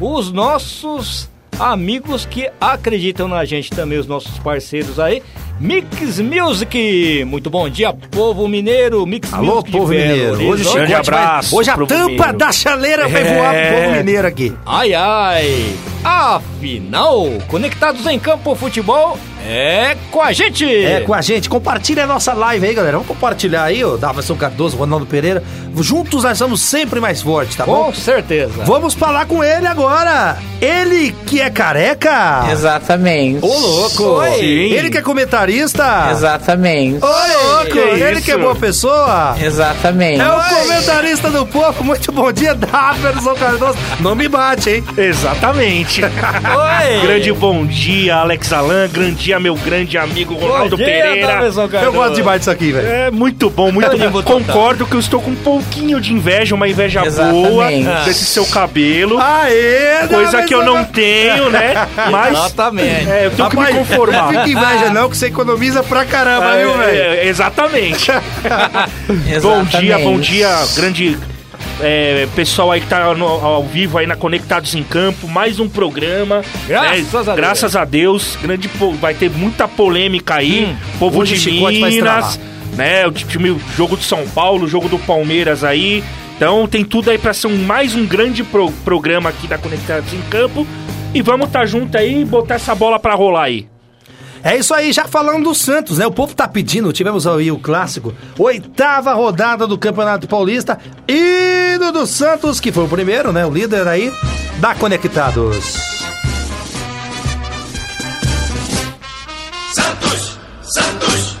os nossos amigos que acreditam na gente também, os nossos parceiros aí. Mix Music, muito bom dia, povo mineiro, Mix Alô, Music povo mineiro. Hoje, Grande Chicote vai- abraço Hoje a tampa mineiro. da chaleira vai É. voar pro povo mineiro aqui. Ai, ai, afinal, conectados em campo futebol é com a gente. É, com a gente. Compartilha a nossa live aí, galera. Vamos compartilhar aí, ó. Davidson Cardoso, Ronaldo Pereira. Juntos nós somos sempre mais fortes, tá bom? Com certeza. Vamos falar com ele agora. Ele que é careca. Exatamente. Ô, louco. Oi. Sim. Ele que é comentarista. Exatamente. Ô, louco. Que ele isso? que é boa pessoa. Exatamente. É o comentarista do povo. Muito bom dia, Davidson Cardoso. Não me bate, hein? Exatamente. Oi. grande bom dia, Alex Alan. Grande dia, meu grande amigo Ronaldo dia, Pereira. Eu gosto demais disso aqui, velho. É muito bom, muito bom. Concordo que eu estou com um pouquinho de inveja, uma inveja boa Exatamente. desse seu cabelo. Aê, coisa que eu não tenho, né? Mas Exatamente. é, eu tenho que me conformar. Não fica inveja não, que você economiza pra caramba, É, viu, velho? é, exatamente. Bom dia, bom dia, grande é, pessoal aí que tá no- ao vivo aí na Conectados em Campo, mais um programa. Graças né? a Deus. Graças a Deus, grande vai ter muita polêmica aí, Hum, povo de Minas, né? O time, o jogo do São Paulo, o jogo do Palmeiras aí. Então tem tudo aí pra ser um- mais um grande pro- programa aqui da Conectados em Campo. E vamos estar tá junto aí e botar essa bola pra rolar aí. É isso aí, já falando do Santos, né? O povo tá pedindo, tivemos aí o clássico, oitava rodada do Campeonato Paulista, hino do Santos, que foi o primeiro, né? O líder aí da Conectados. Santos, Santos,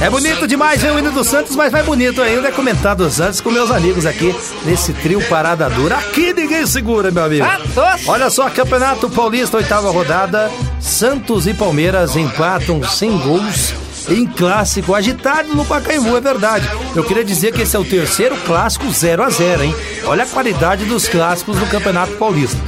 É bonito demais ver o hino do Santos, mas mais bonito ainda é comentar do Santos com meus amigos aqui nesse trio Parada Dura. Aqui ninguém segura, meu amigo. Olha só, Campeonato Paulista, oitava rodada. Santos e Palmeiras empatam sem gols em clássico agitado no Pacaembu, é verdade. Eu queria dizer que esse é o terceiro clássico 0 a 0 hein? Olha a qualidade dos clássicos do Campeonato Paulista.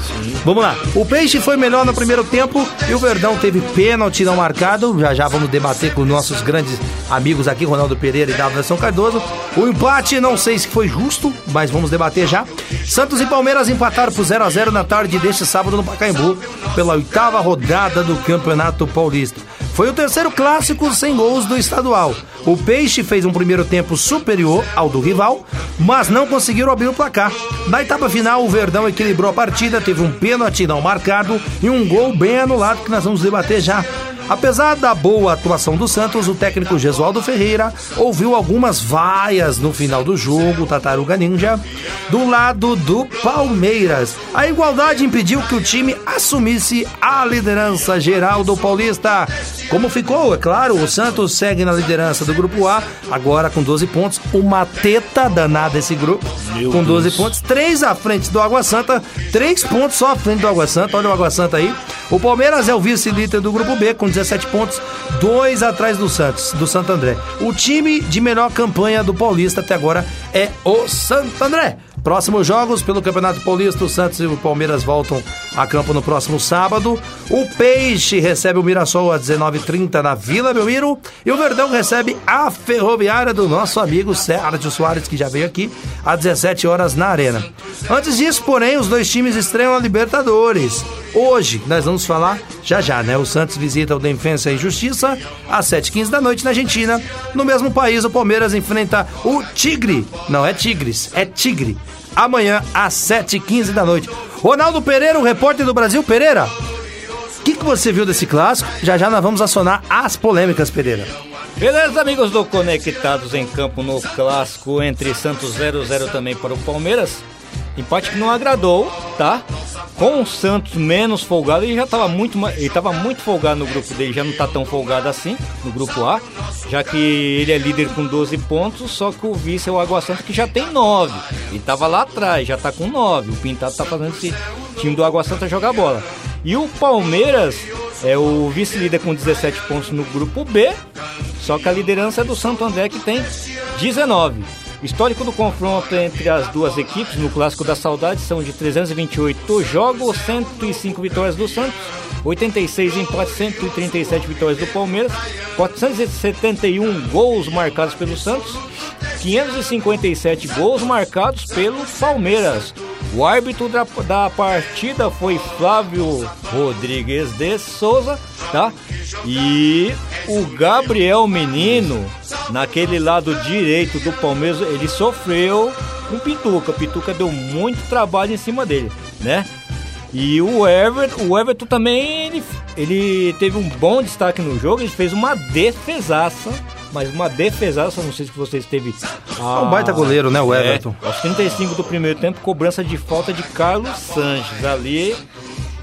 Vamos lá. O Peixe foi melhor no primeiro tempo e o Verdão teve pênalti não marcado. Já já vamos debater com nossos grandes amigos aqui, Ronaldo Pereira e Davidson Cardoso. O empate, não sei se foi justo, mas vamos debater já. Santos e Palmeiras empataram por 0 a 0 na tarde deste sábado no Pacaembu, pela oitava rodada do Campeonato Paulista. Foi o terceiro clássico sem gols do estadual. O Peixe fez um primeiro tempo superior ao do rival, mas não conseguiram abrir o placar. Na etapa final, o Verdão equilibrou a partida, teve um pênalti não marcado e um gol bem anulado que nós vamos debater já. Apesar da boa atuação do Santos, o técnico Gesualdo Ferreira ouviu algumas vaias no final do jogo, Tataruga Ninja, do lado do Palmeiras. A igualdade impediu que o time assumisse a liderança geral do Paulista. Como ficou, é claro, o Santos segue na liderança do grupo A, agora com 12 pontos, uma teta danada esse grupo, Meu com 12 Deus. pontos, 3 à frente do Água Santa, 3 pontos só à frente do Água Santa, olha o Água Santa aí. O Palmeiras é o vice-líder do grupo B com 17 pontos, 2 atrás do Santos, do Santo André. O time de melhor campanha do Paulista até agora é o Santo André. Próximos jogos pelo Campeonato Paulista, o Santos e o Palmeiras voltam a campo no próximo sábado. O Peixe recebe o Mirassol às 19h30 na Vila Belmiro. E o Verdão recebe a Ferroviária do nosso amigo Sérgio Soares, que já veio aqui, às 17 horas na Arena. Antes disso, porém, os dois times estreiam a Libertadores. Hoje, nós vamos falar já já, né? O Santos visita o Defensa e Justiça às 7h15 da noite na Argentina. No mesmo país, o Palmeiras enfrenta o Tigre. Não é Tigres, é Tigre. Amanhã às 7h15 da noite. Ronaldo Pereira, o repórter do Brasil. Pereira, o que, que você viu desse clássico? Já já nós vamos acionar as polêmicas, Pereira. Beleza, amigos do Conectados em Campo no clássico entre Santos 0-0 também para o Palmeiras. Empate que não agradou, tá? Com o Santos menos folgado, ele já estava muito, ele tava muito folgado no grupo dele, já não tá tão folgado assim no grupo A, já que ele é líder com 12 pontos, só que o vice é o Água Santa que já tem 9. Ele tava lá atrás, já tá com 9. O Pintado tá fazendo esse time do Água Santa jogar bola. E o Palmeiras é o vice-líder com 17 pontos no grupo B, só que a liderança é do Santo André que tem 19. O histórico do confronto entre as duas equipes no Clássico da Saudade são de 328 jogos, 105 vitórias do Santos, 86 empates, 137 vitórias do Palmeiras, 471 gols marcados pelo Santos, 557 gols marcados pelo Palmeiras. O árbitro da, da partida foi Flávio Rodrigues de Souza, tá? E o Gabriel Menino, naquele lado direito do Palmeiras, ele sofreu com Pituca. Pituca deu muito trabalho em cima dele, né? E o Everton, o Everton também ele, ele teve um bom destaque no jogo, ele fez uma defesaça, mas uma defesaça, não sei se vocês teve É um baita goleiro, né, o Everton? é, aos 35 do primeiro tempo, cobrança de falta de Carlos Sanches. Ali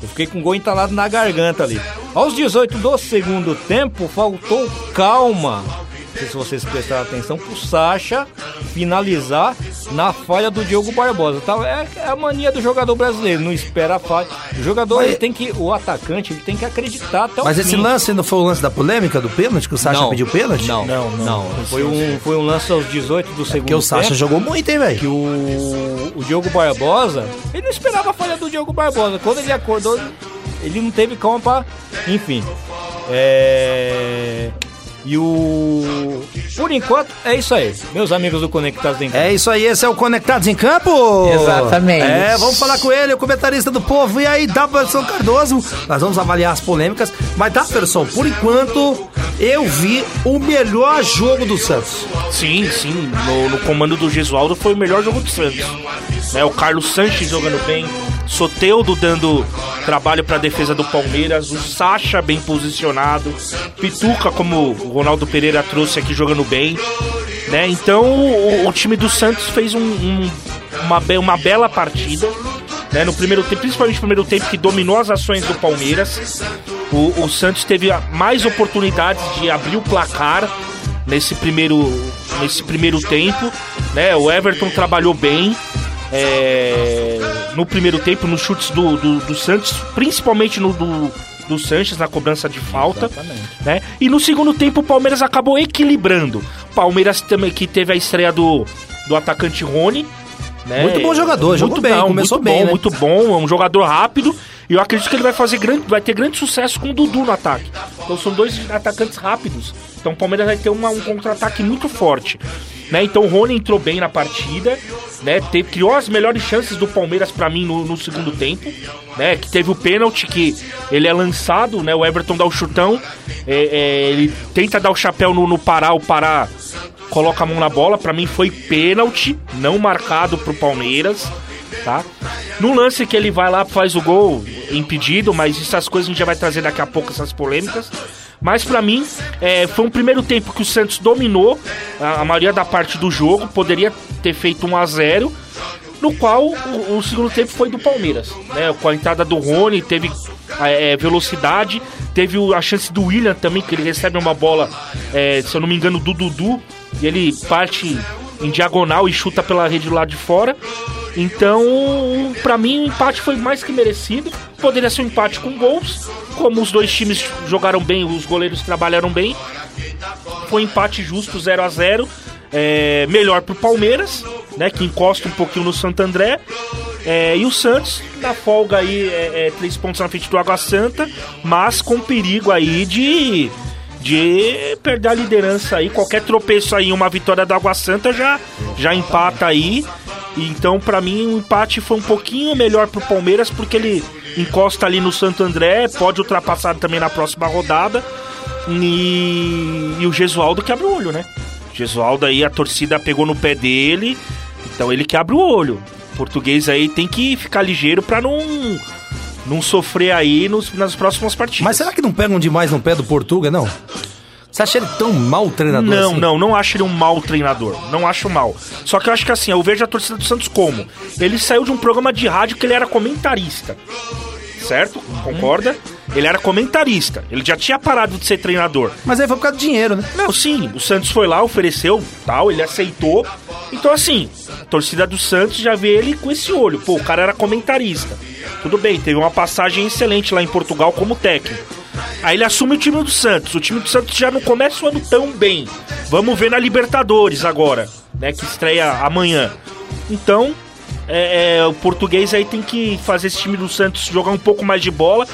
eu fiquei com o gol entalado na garganta ali. Aos 18 do segundo tempo, faltou calma. Não sei se vocês prestaram atenção pro Sacha finalizar na falha do Diogo Barbosa. Tá? É, é a mania do jogador brasileiro, não espera a falha. O jogador, Mas- ele tem que, o atacante, ele tem que acreditar até o Mas fim. esse lance não foi o lance da polêmica do pênalti, que o Sacha Não, pediu pênalti? Não, não, não. Foi um, foi um lance aos 18 do segundo Porque o Sacha tempo. jogou muito, hein, velho? que o, o Diogo Barbosa, ele não esperava a falha do Diogo Barbosa. Quando ele acordou, ele não teve calma pra. Enfim. É. E o. Por enquanto, é isso aí. Meus amigos do Conectados em É isso aí, esse é o Conectados em Campo. Exatamente. É, vamos falar com ele, o comentarista do povo. E aí, Daverson Cardoso, nós vamos avaliar as polêmicas. Mas, Daverson, por enquanto, eu vi o melhor jogo do Santos. Sim, sim. No, no comando do Gesualdo foi o melhor jogo do Santos. Né, o Carlos Sanches jogando bem, Soteudo dando trabalho para a defesa do Palmeiras, o Sacha bem posicionado, Pituca, como o Ronaldo Pereira trouxe aqui, jogando bem. Né? Então o, o time do Santos fez um- um- uma, be- uma bela partida. Né? No primeiro tempo, principalmente no primeiro tempo, que dominou as ações do Palmeiras. O, o Santos teve mais oportunidades de abrir o placar nesse primeiro, nesse primeiro tempo. Né? O Everton trabalhou bem é, no primeiro tempo, nos chutes do, do, do Santos, principalmente no do, do Sanches na cobrança de falta. Né? E no segundo tempo o Palmeiras acabou equilibrando. Palmeiras também que teve a estreia do, do atacante Rony. Né? Muito bom jogador, jogou bem, começou muito bem, bom, né? muito bom, é um jogador rápido. E eu acredito que ele vai fazer grande, vai ter grande sucesso com o Dudu no ataque. Então são dois atacantes rápidos. Então o Palmeiras vai ter uma- um contra-ataque muito forte. Né? Então o Rony entrou bem na partida, né? Teve, criou as melhores chances do Palmeiras pra mim no, no segundo tempo, né? Que teve o pênalti que ele é lançado, né? O Everton dá o chutão, é, é, ele tenta dar o chapéu no, no Pará, o Pará coloca a mão na bola, pra mim foi pênalti, não marcado pro Palmeiras, tá? No lance que ele vai lá, faz o gol, impedido, mas essas coisas a gente já vai trazer daqui a pouco, essas polêmicas. Mas pra mim, é, foi um primeiro tempo que o Santos dominou a, a maioria da parte do jogo, poderia ter feito 1 a 0 no qual o, o segundo tempo foi do Palmeiras, né? Com a entrada do Rony, teve é, velocidade, teve a chance do William também, que ele recebe uma bola, é, se eu não me engano, do Dudu, e ele parte em diagonal e chuta pela rede lado de fora. Então, pra mim, o empate foi mais que merecido. Poderia ser um empate com gols, como os dois times jogaram bem, os goleiros trabalharam bem. Foi um empate justo, 0 a 0 é, melhor pro Palmeiras, né? Que encosta um pouquinho no Santo André. É, e o Santos, na folga aí, é, é, três pontos na frente do Água Santa, mas com perigo aí de, de perder a liderança aí. Qualquer tropeço aí, uma vitória do Água Santa já, já empata aí. Então, pra mim, o empate foi um pouquinho melhor pro Palmeiras, porque ele encosta ali no Santo André, pode ultrapassar também na próxima rodada. E, e o Gesualdo que abre o olho, né? Gesualdo aí, a torcida pegou no pé dele, então ele que abre o olho. O português aí tem que ficar ligeiro pra não, não sofrer aí nos, nas próximas partidas. Mas será que não pegam demais no pé do Portuga, não? Você acha ele tão mau treinador Não, assim? não, não acho ele um mau treinador. Não acho mal. Só que eu acho que assim, eu vejo a torcida do Santos como? Ele saiu de um programa de rádio que ele era comentarista. Certo? Concorda? Ele era comentarista. Ele já tinha parado de ser treinador. Mas aí foi por causa do dinheiro, né? Não, sim, o Santos foi lá, ofereceu, tal, ele aceitou. Então, assim, a torcida do Santos já vê ele com esse olho. Pô, o cara era comentarista. Tudo bem, teve uma passagem excelente lá em Portugal como técnico. Aí ele assume o time do Santos. O time do Santos já não começa o ano tão bem. Vamos ver na Libertadores agora, né? Que estreia amanhã. Então, é, é, o português aí tem que fazer esse time do Santos jogar um pouco mais de bola.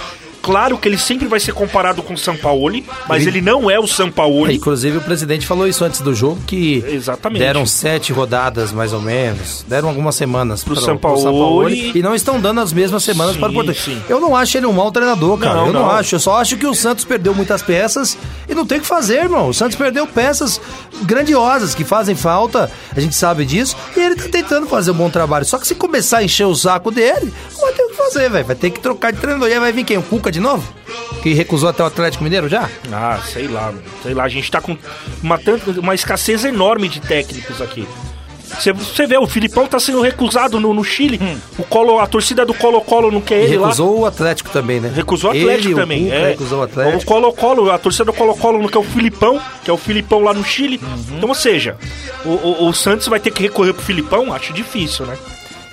Claro que ele sempre vai ser comparado com o Sampaoli, mas ele, não é o Sampaoli. Inclusive o presidente falou isso antes do jogo, que Exatamente. deram sete rodadas, mais ou menos. Deram algumas semanas Pro para Sampaoli. Sampaoli e não estão dando as mesmas semanas Sim, para o sim. Eu não acho ele um mau treinador, cara. Não, eu não, não. acho. Eu só acho que o Santos perdeu muitas peças e não tem o que fazer, irmão. O Santos perdeu peças grandiosas que fazem falta, a gente sabe disso, e ele tá tentando fazer um bom trabalho. Só que se começar a encher o saco dele, vai ter o fazer, velho. Vai ter que trocar de treinador. E aí vai vir quem? O Cuca de novo? Que recusou até o Atlético Mineiro já? Ah, sei lá, mano. sei lá, a gente tá com uma, uma escassez enorme de técnicos aqui. Você, vê, o Filipão tá sendo recusado no, no Chile. O Colo, a torcida do Colo-Colo não quer E ele lá. recusou o Atlético também, né? Recusou o Atlético Ele, também. O é. recusou o Atlético. O Colo-Colo, a torcida do Colo-Colo não quer o Filipão, que é o Filipão lá no Chile. Uhum. Então, ou seja, o, o- o Santos vai ter que recorrer pro Filipão? Acho difícil, né?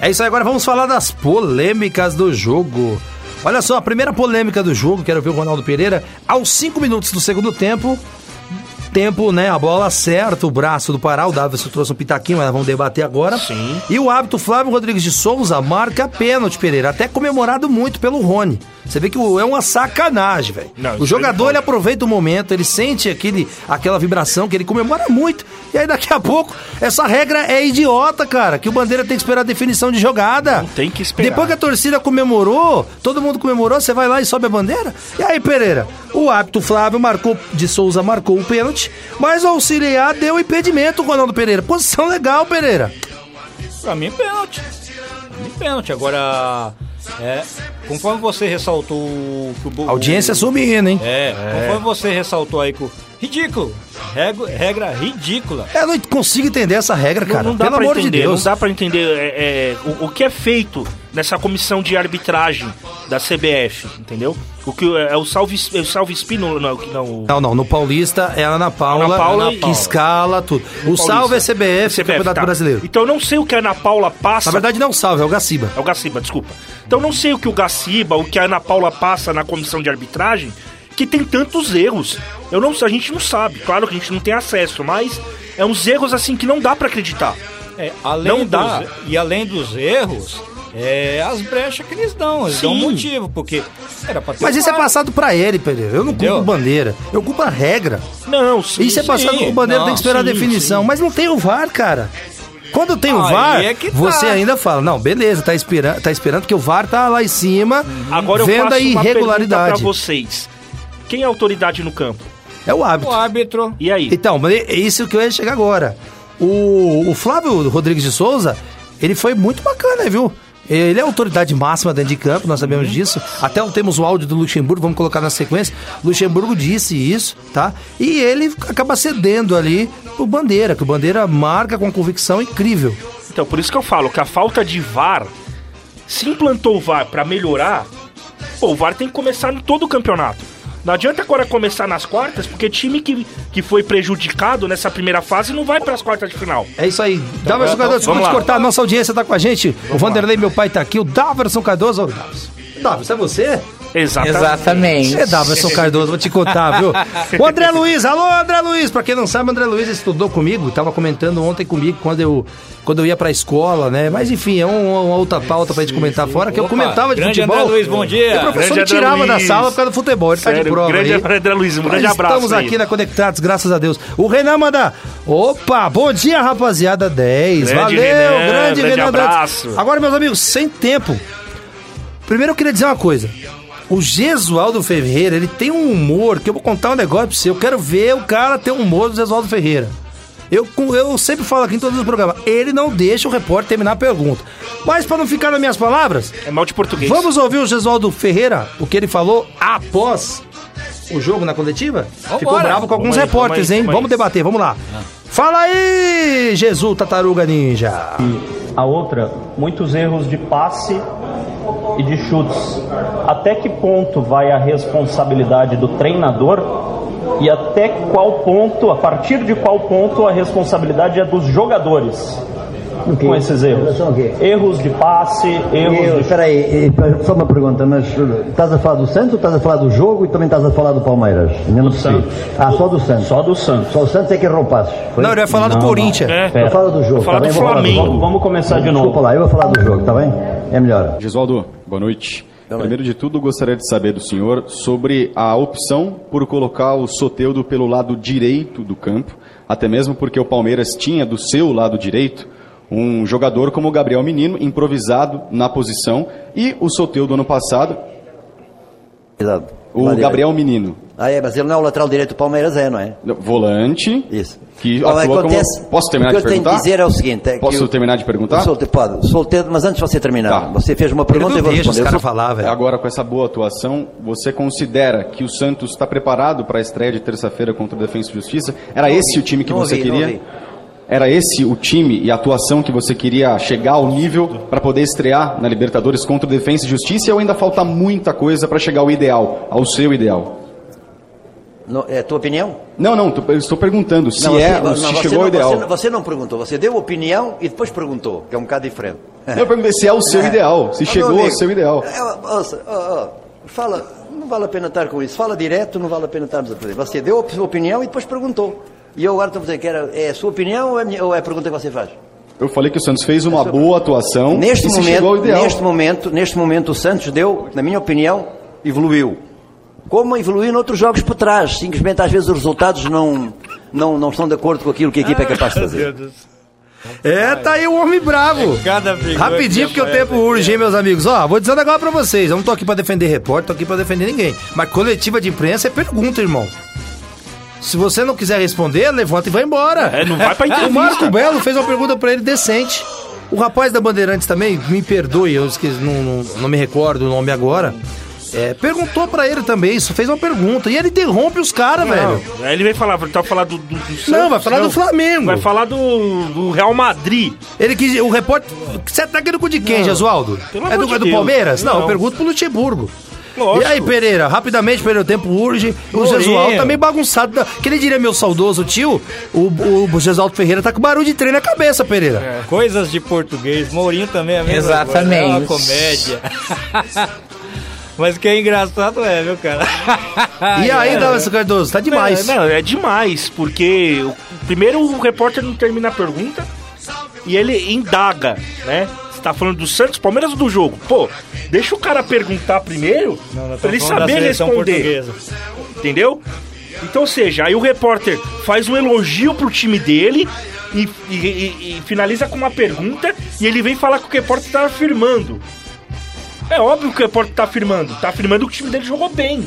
É isso aí, agora vamos falar das polêmicas do jogo. Olha só, a primeira polêmica do jogo, quero ver o Ronaldo Pereira. Aos 5 minutos do segundo tempo, tempo, né? A bola acerta o braço do Pará. O Davidson trouxe um pitaquinho, mas vamos debater agora. Sim. E o hábito Flávio Rodrigues de Souza marca pênalti, Pereira. Até comemorado muito pelo Rony. Você vê que é uma sacanagem, velho. O isso jogador, ele ele aproveita o momento, ele sente aquele, aquela vibração que ele comemora muito. E aí daqui a pouco, essa regra é idiota, cara. Que o Bandeira tem que esperar a definição de jogada. Não tem que esperar. Depois que a torcida comemorou, todo mundo comemorou, você vai lá e sobe a bandeira? E aí, Pereira? O hábito Flávio marcou, de Souza marcou o pênalti, mas o auxiliar deu impedimento, Ronaldo Pereira. Posição legal, Pereira. Pra mim, pênalti. Pra mim, pênalti. Agora, é, conforme você ressaltou que o... A audiência o, subindo, hein? É, conforme você ressaltou aí que o... Ridículo. Regra, regra ridícula. Eu não consigo entender essa regra, cara. não, não dá Pelo pra amor entender, de Deus. Não dá pra entender é, é, o, o que é feito nessa comissão de arbitragem da CBF, entendeu? O que é o Salve, é o salve Spino, não, que não, Não, não. No Paulista é a Ana Paula, Ana Paula que e- escala tudo. O Paulista. salve é CBF, Campeonato tá. Brasileiro. Então eu não sei o que a Ana Paula passa. Na verdade, não é o salve, é o Gaciba. É o Gaciba, desculpa. Então eu não sei o que o Gaciba, o que a Ana Paula passa na comissão de arbitragem, que tem tantos erros. Eu não, a gente não sabe, claro que a gente não tem acesso, mas é uns erros assim que não dá pra acreditar. É, além Não dos, dá. E além dos erros, é as brechas que eles dão. Eles dão um Sim. motivo, porque era pra ter Mas isso é passado pra ele, Pereira. Eu não Entendeu? culpo bandeira. Eu culpo a regra. Não, sim. Isso é passado, sim. bandeira Não, tem que esperar sim, a definição. sim. Mas não tem o VAR, cara. Quando tem o Aí VAR, é que tá. você ainda fala, não, beleza, tá esperando, tá esperando que o VAR tá lá em cima, Agora eu vendo faço a uma pergunta pra irregularidade. vocês. Quem é a autoridade no campo? É o hábito. O árbitro. E aí? Então, é isso que eu ia chegar agora. O, o Flávio Rodrigues de Souza, ele foi muito bacana, viu? Ele é a autoridade máxima dentro de campo, nós sabemos disso. Até temos o áudio do Luxemburgo, vamos colocar na sequência. Luxemburgo disse isso, tá? E ele acaba cedendo ali pro Bandeira, que o Bandeira marca com convicção incrível. Então, por isso que eu falo que a falta de VAR, se implantou o VAR pra melhorar, pô, o VAR tem que começar em todo o campeonato. Não adianta agora começar nas quartas, porque time que, que foi prejudicado nessa primeira fase não vai pras quartas de final. É isso aí. Daverson então, Cardoso, desculpa vamos lá. cortar, nossa audiência tá com a gente. o Vanderlei, meu pai, tá aqui. O Daverson Cardoso. Ô, Daverson. Daverson, é você? Exatamente. Exatamente. É Daverson Cardoso, vou te contar, viu? O André Luiz, alô André Luiz, pra quem não sabe, o André Luiz estudou comigo, tava comentando ontem comigo quando eu, quando eu ia pra escola, né? Mas enfim, é um- uma outra pauta pra gente comentar fora, que eu Opa, comentava de grande futebol. André Luiz, bom dia. E o professor Grande me André tirava da sala por causa do futebol, ele tá de Sério, prova grande aí. André Luiz, um grande Nós abraço Estamos aí. aqui na Conectados, graças a Deus. O Renan manda. Opa, bom dia, rapaziada 10. Grande Valeu, Renan, grande, grande Renan. Abraço. Agora, meus amigos, sem tempo. Primeiro eu queria dizer uma coisa. O Gesualdo Ferreira, ele tem um humor que eu vou contar um negócio pra você. Eu quero ver o cara ter um humor do Gesualdo Ferreira. Eu, eu sempre falo aqui em todos os programas, ele não deixa o repórter terminar a pergunta. Mas pra não ficar nas minhas palavras, É mal de português. vamos ouvir o Gesualdo Ferreira, o que ele falou após o jogo na coletiva? Ficou Vambora. bravo com alguns Vamos repórteres, vamos hein? vamos Vamos debater, vamos lá. Fala aí, Jesus Tataruga Ninja. A outra, muitos erros de passe e de chutes. Até que ponto vai a responsabilidade do treinador e até qual ponto, a partir de qual ponto a responsabilidade é dos jogadores com esses erros? Quê? Erros de passe, erros Eu, de espera aí, eh, só uma pergunta, mas eh, estás a falar do Santos ou estás a falar do jogo e também estás a falar do Palmeiras? Ainda não percebi. Santos. Ah, só do Santos. Só do Santos. Só o Santos é que errou passos. foi? Não, ele vai falar do Não, Corinthians. É. Pera. Fala do jogo, Falar tá do falar Flamengo. jogo. Vamos começar de Desculpa novo. lá, eu vou falar do jogo, tá bem? É melhor. Gesualdo, boa noite. Primeiro de tudo, gostaria de saber do senhor sobre a opção por colocar o Soteudo pelo lado direito do campo, até mesmo porque o Palmeiras tinha do seu lado direito um jogador como o Gabriel Menino, improvisado na posição, e o Soteudo ano passado, Exato. o Lá Gabriel Menino, Ah, é, mas ele não é o lateral direito do Palmeiras, é, não é? volante, Isso. que Bom, atua acontece- como... Posso terminar o que de eu tenho perguntar? de dizer é o seguinte... É que Posso eu- terminar de perguntar? O Solte- pode. Solteiro, mas antes de você terminar, Tá. você fez uma pergunta e eu vou os responder. Caras sou- falar, velho. Agora, com essa boa atuação, você considera que o Santos está preparado para a estreia de terça-feira contra o Defensa e Justiça? Era esse o time que não você ouvi, não queria? Era esse o time e a atuação que você queria chegar ao nível para poder estrear na Libertadores contra o Defensa e Justiça? Ou ainda falta muita coisa para chegar ao ideal, ao seu ideal? Não, é a tua opinião? Não, não, tô- eu estou perguntando se Não, você- é, não, se chegou não, ao ideal. Você, não- você não perguntou, você deu opinião e depois perguntou, que é um bocado diferente. Eu perguntei se é o seu ideal, se chegou meu ao amigo, seu ideal. é, ouça, ó, fala, não vale a pena estar com isso. Fala direto, não vale a pena estarmos a fazer. Você deu opinião e depois perguntou. E eu agora estou a dizer que era, é a sua opinião ou é, a minha- ou é a pergunta que você faz? Eu falei que o Santos fez uma boa atuação Neste e chegou ao momento, ideal. neste momento, neste momento o Santos deu, na minha opinião, evoluiu. Como evoluiu noutros jogos por trás. Simplesmente às vezes os resultados não, não, não estão de acordo com aquilo que a equipa é capaz de fazer. É, tá aí o homem bravo. Figura Rapidinho, que porque o tempo urge, hein, meus amigos. Ó, vou dizendo agora pra vocês. Eu não tô aqui pra defender repórter, tô aqui pra defender ninguém. Mas coletiva de imprensa é pergunta, irmão. Se você não quiser responder, levanta e vai embora. É, não vai pra O entrevista. Marco Belo fez uma pergunta pra ele decente. O rapaz da Bandeirantes também, me perdoe, eu esqueci, não, não, não me recordo o nome agora. É, perguntou pra ele também isso, fez uma pergunta. E ele interrompe os caras, velho. Não, aí ele vem falar, ele tá falar do, do, do Santos, Não, vai falar do Flamengo. Vai falar do, do Real Madrid. Ele quis. O repórter. Você querendo com de quem, Jesualdo? É amor do, de é do. Palmeiras? Não, Não. eu pergunto pro Luxemburgo. Lógico. E aí, Pereira, rapidamente, Pereira, o tempo urge. O. Jesualdo tá meio bagunçado. tá- Que ele diria meu saudoso tio, o, o Jesualdo Ferreira tá com barulho de trem na cabeça, Pereira. Coisas de português. Mourinho também é a mesma Exatamente. coisa. É uma comédia. Mas o que é engraçado é, viu, cara? E aí, Davidson Cardoso, tá demais. Não, não, é demais, porque primeiro o repórter não termina a pergunta e ele indaga, né? Tá falando do Santos, Palmeiras ou do jogo? Pô, deixa o cara perguntar primeiro pra ele saber responder. portuguesa. Entendeu? Então, ou seja, aí o repórter faz um elogio pro time dele e, e- e- e finaliza com uma pergunta e ele vem falar que o repórter tá afirmando. É óbvio que o repórter tá afirmando. Tá afirmando que o time dele jogou bem.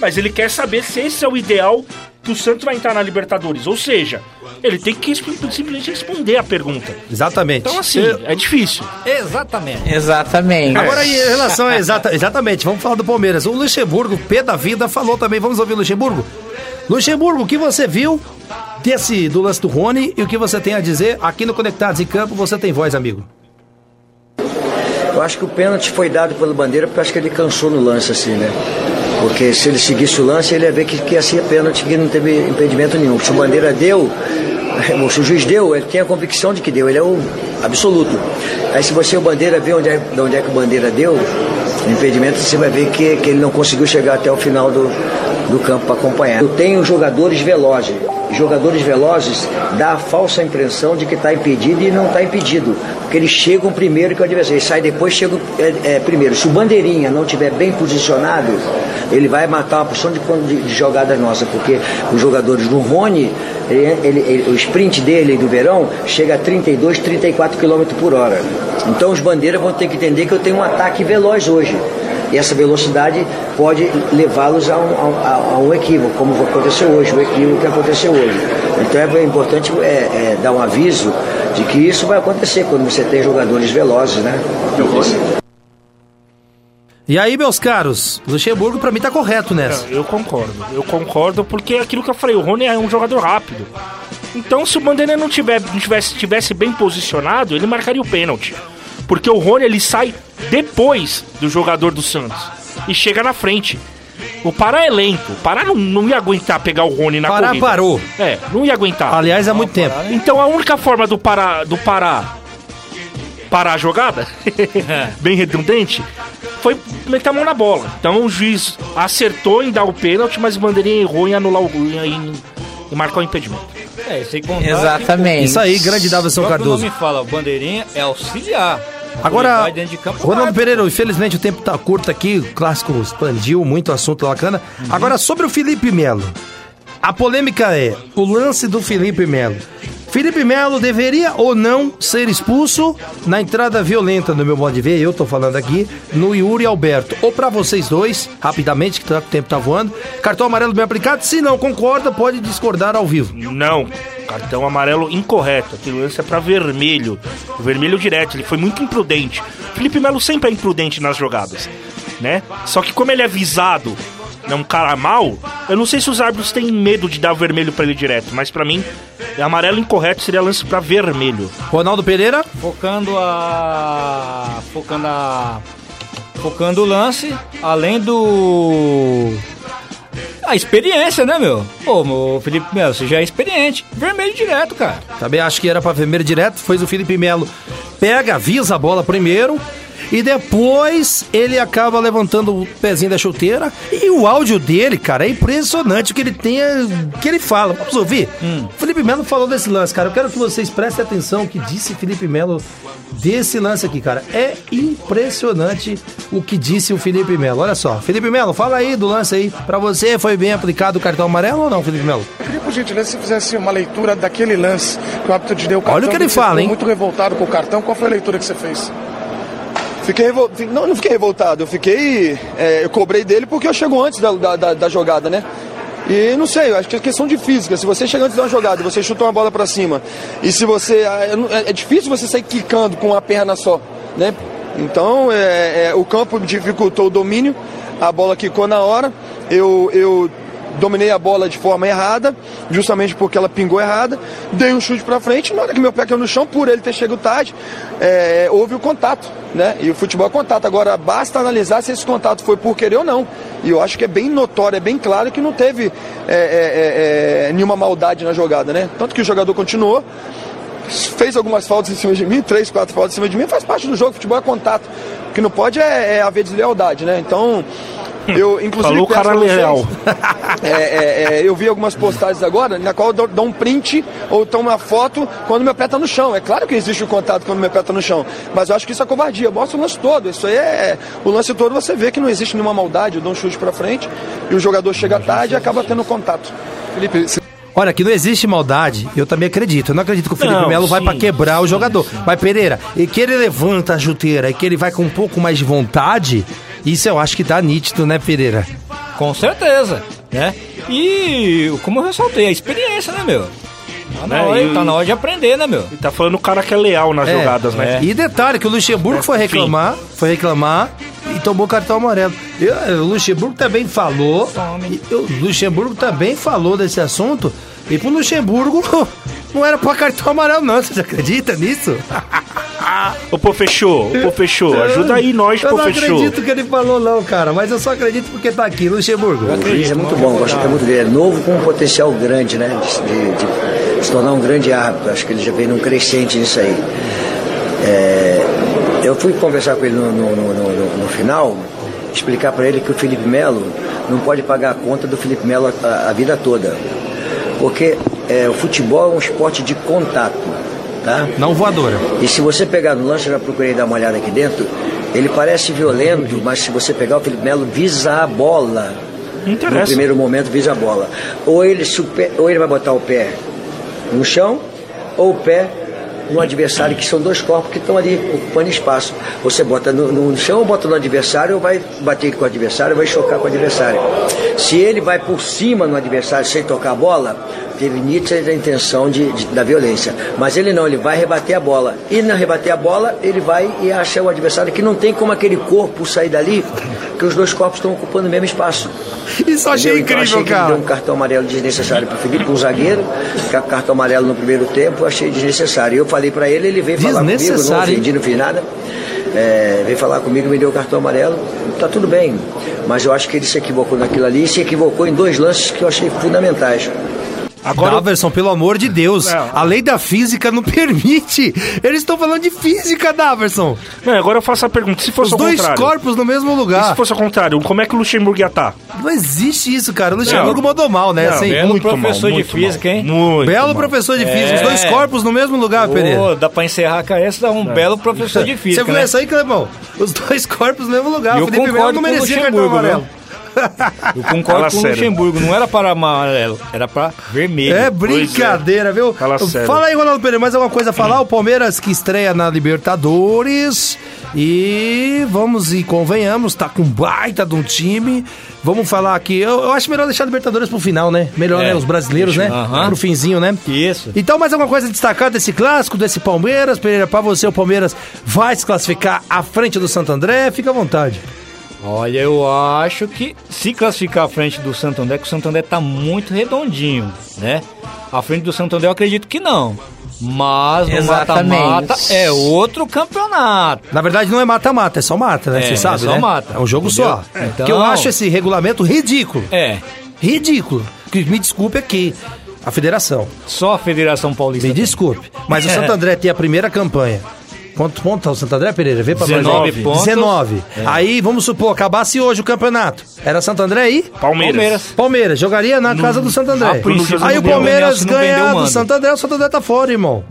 Mas ele quer saber se esse é o ideal que o Santos vai entrar na Libertadores. Ou seja, ele tem que sim- simplesmente responder a pergunta. Exatamente. Então, assim, é difícil. Exatamente. Exatamente. Agora, em relação a. Exata, exatamente, vamos falar do Palmeiras. O Luxemburgo, P da vida, falou também. Vamos ouvir o Luxemburgo? Luxemburgo, o que você viu desse, do lance do Rony e o que você tem a dizer aqui no Conectados em Campo? Você tem voz, amigo. Eu acho que o pênalti foi dado pelo Bandeira porque eu acho que ele cansou no lance, assim, né? Porque se ele seguisse o lance, ele ia ver que, que ia ser pênalti, que não teve impedimento nenhum. Se o Bandeira deu, se o juiz deu, ele tem a convicção de que deu, ele é o absoluto. Aí se você, o Bandeira, vê onde é, de onde é que o Bandeira deu, o impedimento, você vai ver que, que ele não conseguiu chegar até o final do, do campo para acompanhar. Eu tenho jogadores velozes. Jogadores velozes dá a falsa impressão de que está impedido e não está impedido. Porque eles chegam primeiro que o adversário. Eles saem depois, chegam é, é, primeiro. Se o bandeirinha não estiver bem posicionado, ele vai matar uma porção de, de, de jogadas nossas. Porque os jogadores do Rony, ele- ele- ele- o sprint dele do verão chega a 32, 34 km por hora. Então os bandeiras vão ter que entender que eu tenho um ataque veloz hoje. E essa velocidade pode levá-los a, um- a- a um equívoco, como aconteceu hoje, o equívoco que aconteceu hoje. Então é importante é, é, dar um aviso de que isso vai acontecer quando você tem jogadores velozes, né? E aí, meus caros, Luxemburgo pra mim tá correto nessa. Eu concordo. Eu concordo porque é aquilo que eu falei, o Rony é um jogador rápido. Então, se o Bandeira não, tiver, não tivesse, tivesse bem posicionado, ele marcaria o pênalti. Porque o Rony ele sai depois do jogador do Santos e chega na frente. O Pará é lento. O Pará não, não ia aguentar pegar o Rony na Pará corrida. parou. É, não ia aguentar. Aliás, há muito tempo. Então a única forma do Pará, do Pará parar a jogada, bem redundante, foi meter a mão na bola. Então o juiz acertou em dar o pênalti, mas o bandeirinha errou em anular o gol e, em- em marcar o impedimento. É, sem contar Exatamente. Isso aí, grande que o Davison próprio Cardoso. nome fala, o bandeirinha é auxiliar. Agora, Ronaldo. Pereira, infelizmente o tempo tá curto aqui, o clássico expandiu muito assunto bacana. Agora, sobre o Felipe Melo. A polêmica é o lance do Felipe Melo. Felipe Melo deveria ou não ser expulso na entrada violenta, no meu modo de ver, eu tô falando aqui, no Yuri Alberto. Ou pra vocês dois, rapidamente, que o tempo tá voando, cartão amarelo bem aplicado. Se não concorda, pode discordar ao vivo. Não, cartão amarelo incorreto. Aquele lance é pra vermelho. Vermelho direto, ele foi muito imprudente. Felipe Melo sempre é imprudente nas jogadas, né? Só que como ele é visado, é um cara mal, eu não sei se os árbitros têm medo de dar vermelho pra ele direto, mas pra mim, amarelo incorreto seria lance pra vermelho. Ronaldo Pereira, Focando a. Focando a. Focando o lance, além do. A experiência, né, meu? Pô, meu Felipe Melo, você já é experiente. Vermelho direto, cara. Também acho que era pra vermelho direto. Foi o Felipe Melo. Pega, avisa a bola primeiro. E depois ele acaba levantando o pezinho da chuteira. E o áudio dele, cara, é impressionante o que ele tem, o que ele fala. Vamos ouvir? Felipe Melo falou desse lance, cara. Eu quero que vocês prestem atenção o que disse Felipe Melo desse lance aqui, cara. É impressionante o que disse o Felipe Melo. Olha só. Felipe Melo, fala aí do lance aí. Pra você, foi bem aplicado o cartão amarelo ou não, Felipe Melo? Eu queria, por gentileza, se fizesse uma leitura daquele lance que o árbitro te deu o cartão. Olha o que ele fala, hein? muito revoltado com o cartão. Qual foi a leitura que você fez? Fiquei revol... fi- Não, não fiquei revoltado. Eu fiquei. é, eu cobrei dele porque eu chego antes da, da, da- da jogada, né? E não sei, eu acho que é questão de física. Se você chega antes da jogada, você chuta uma bola pra cima. E se você. ah, não- É, é difícil você sair quicando com uma perna só, né? Então, é, é, o campo dificultou o domínio, a bola quicou na hora. Eu, eu dominei a bola de forma errada, justamente porque ela pingou errada, dei um chute pra frente, na hora que meu pé caiu no chão, por ele ter chegado tarde, é, houve o contato, né? E o futebol é contato. Agora, basta analisar se esse contato foi por querer ou não. E eu acho que é bem notório, é bem claro que não teve é, é, é, é, nenhuma maldade na jogada, né? Tanto que o jogador continuou, fez algumas faltas em cima de mim, três, quatro faltas em cima de mim, faz parte do jogo, futebol é contato. O que não pode é, é haver deslealdade, né? Então, eu inclusive Falou o cara leal. é, é, é, eu vi algumas postagens agora na qual eu dou, dou um print ou tomo uma foto quando meu pé tá no chão. É claro que existe o contato quando meu pé tá no chão, mas eu acho que isso é covardia. Mostra o lance todo. Isso aí é. O lance todo você vê que não existe nenhuma maldade. Eu dou um chute pra frente e o jogador chega tarde e acaba tendo contato. Felipe, se Olha, que não existe maldade, eu também acredito. Eu não acredito que o Felipe Não, Melo vai sim, pra quebrar o sim, jogador. Mas Pereira, e que ele levanta a chuteira e que ele vai com um pouco mais de vontade, isso eu acho que tá nítido, né, Pereira? Com certeza, né? E como eu ressaltei, a experiência, né, meu? Tá na, Né, hora, e- tá na hora de aprender, né, meu? Ele tá falando o cara que é leal nas É, jogadas, né? E detalhe que o Luxemburgo foi Enfim. reclamar, foi reclamar e tomou cartão amarelo. Eu- o Luxemburgo também falou, e o Luxemburgo também falou desse assunto. E pro Luxemburgo não era pra cartão amarelo não, você acredita nisso? Ô, pô, fechou, ô, pô, fechou. Ajuda aí nós, Eu pô, não fechou. acredito que ele falou não, cara, mas eu só acredito porque tá aqui, Luxemburgo. O juiz é muito bom, gosto até muito dele. É novo com um potencial grande, né? De, de se tornar um grande árbitro. Acho que ele já vem num crescente nisso aí. É, eu fui conversar com ele no, no- no- no- no final, explicar para ele que o Felipe Melo não pode pagar a conta do Felipe Melo a, a vida toda. Porque é, o futebol é um esporte de contato. Tá? Não voadora. E se você pegar no lance, eu já procurei dar uma olhada aqui dentro, ele parece violento, mas se você pegar o Felipe Melo, visa a bola. Não No interessa. primeiro momento, visa a bola. Ou ele, pé- ou ele vai botar o pé no chão, ou o pé no adversário, que são dois corpos que estão ali ocupando espaço. Você bota no, no chão ou bota no adversário, ou vai bater com o adversário, ou vai chocar com o adversário. Se ele vai por cima no adversário sem tocar a bola, teve nítida intenção de, de- da violência. Mas ele não, ele vai rebater a bola. E na rebater a bola, ele vai e acha o adversário que não tem como aquele corpo sair dali, porque os dois corpos estão ocupando o mesmo espaço. Isso achei? Então, incrível, achei que ele cara. deu um cartão amarelo desnecessário pro Felipe, um zagueiro, que é cartão amarelo no primeiro tempo, eu achei desnecessário. Eu falei pra ele, ele veio falar comigo, não ofendi, não fiz nada. É, veio falar comigo, me deu o cartão amarelo, tá tudo bem. Mas eu acho que ele se equivocou naquilo ali e se equivocou em dois lances que eu achei fundamentais. Agora- Daverson, pelo amor de Deus, Não. a lei da física não permite. Eles estão falando de física, Daverson. Não, agora eu faço a pergunta, se Os fosse ao dois contrário... corpos no mesmo E lugar. se fosse ao contrário, como é que o Luxemburgo ia estar? Não existe isso, cara. O Luxemburgo mandou mal, né? Não, Assim, belo muito professor mal, de muito física, mal. hein? Muito belo mal. professor de física. Os É. dois corpos no mesmo lugar, Pereira. Ô, dá pra encerrar com essa, um belo professor de Você física, viu né? essa aí, Clebão? Os dois corpos no mesmo lugar. E o eu Felipe Melo não merecia cartão Luxemburgo, amarelo. Eu concordo Fala com o. Luxemburgo, não era para amarelo, era para vermelho. É brincadeira, viu? Fala. Fala aí, Ronaldo Pereira, mais alguma coisa a falar? O Palmeiras que estreia na Libertadores. E vamos e convenhamos, tá com baita de um time. Vamos falar aqui. Eu, eu acho melhor deixar a Libertadores pro final, né? Melhor, É, né? Os brasileiros, né? Aham. Pro finzinho, né? Isso. Então, mais alguma coisa a destacar desse clássico, desse Palmeiras? Pereira, pra você, o Palmeiras vai se classificar à frente do Santo André? Fica à vontade. Olha, eu acho que se classificar à frente do Santo André, que o Santo André tá muito redondinho, né? À frente do Santo André eu acredito que não. Mas no mata-mata é outro campeonato. Na verdade, não é mata-mata, é só mata, né? É, Você sabe, é só né? mata, É um jogo entendeu? só. Então- Que eu acho esse regulamento ridículo. É, Ridículo. Que me desculpe aqui, a federação. só a Federação Paulista. Me desculpe. Mas o É. Santo André tem a primeira campanha. Quanto ponto tá o Santo André, Pereira? Vê pra nós. 19 aí. pontos. 19. Aí, vamos supor, acabasse hoje o campeonato. Era Santo André aí? Palmeiras. Palmeiras. Palmeiras. Jogaria na casa do Santo André. a princípio, Aí o Palmeiras ganhar do. Santo André, o Santo André tá fora, irmão.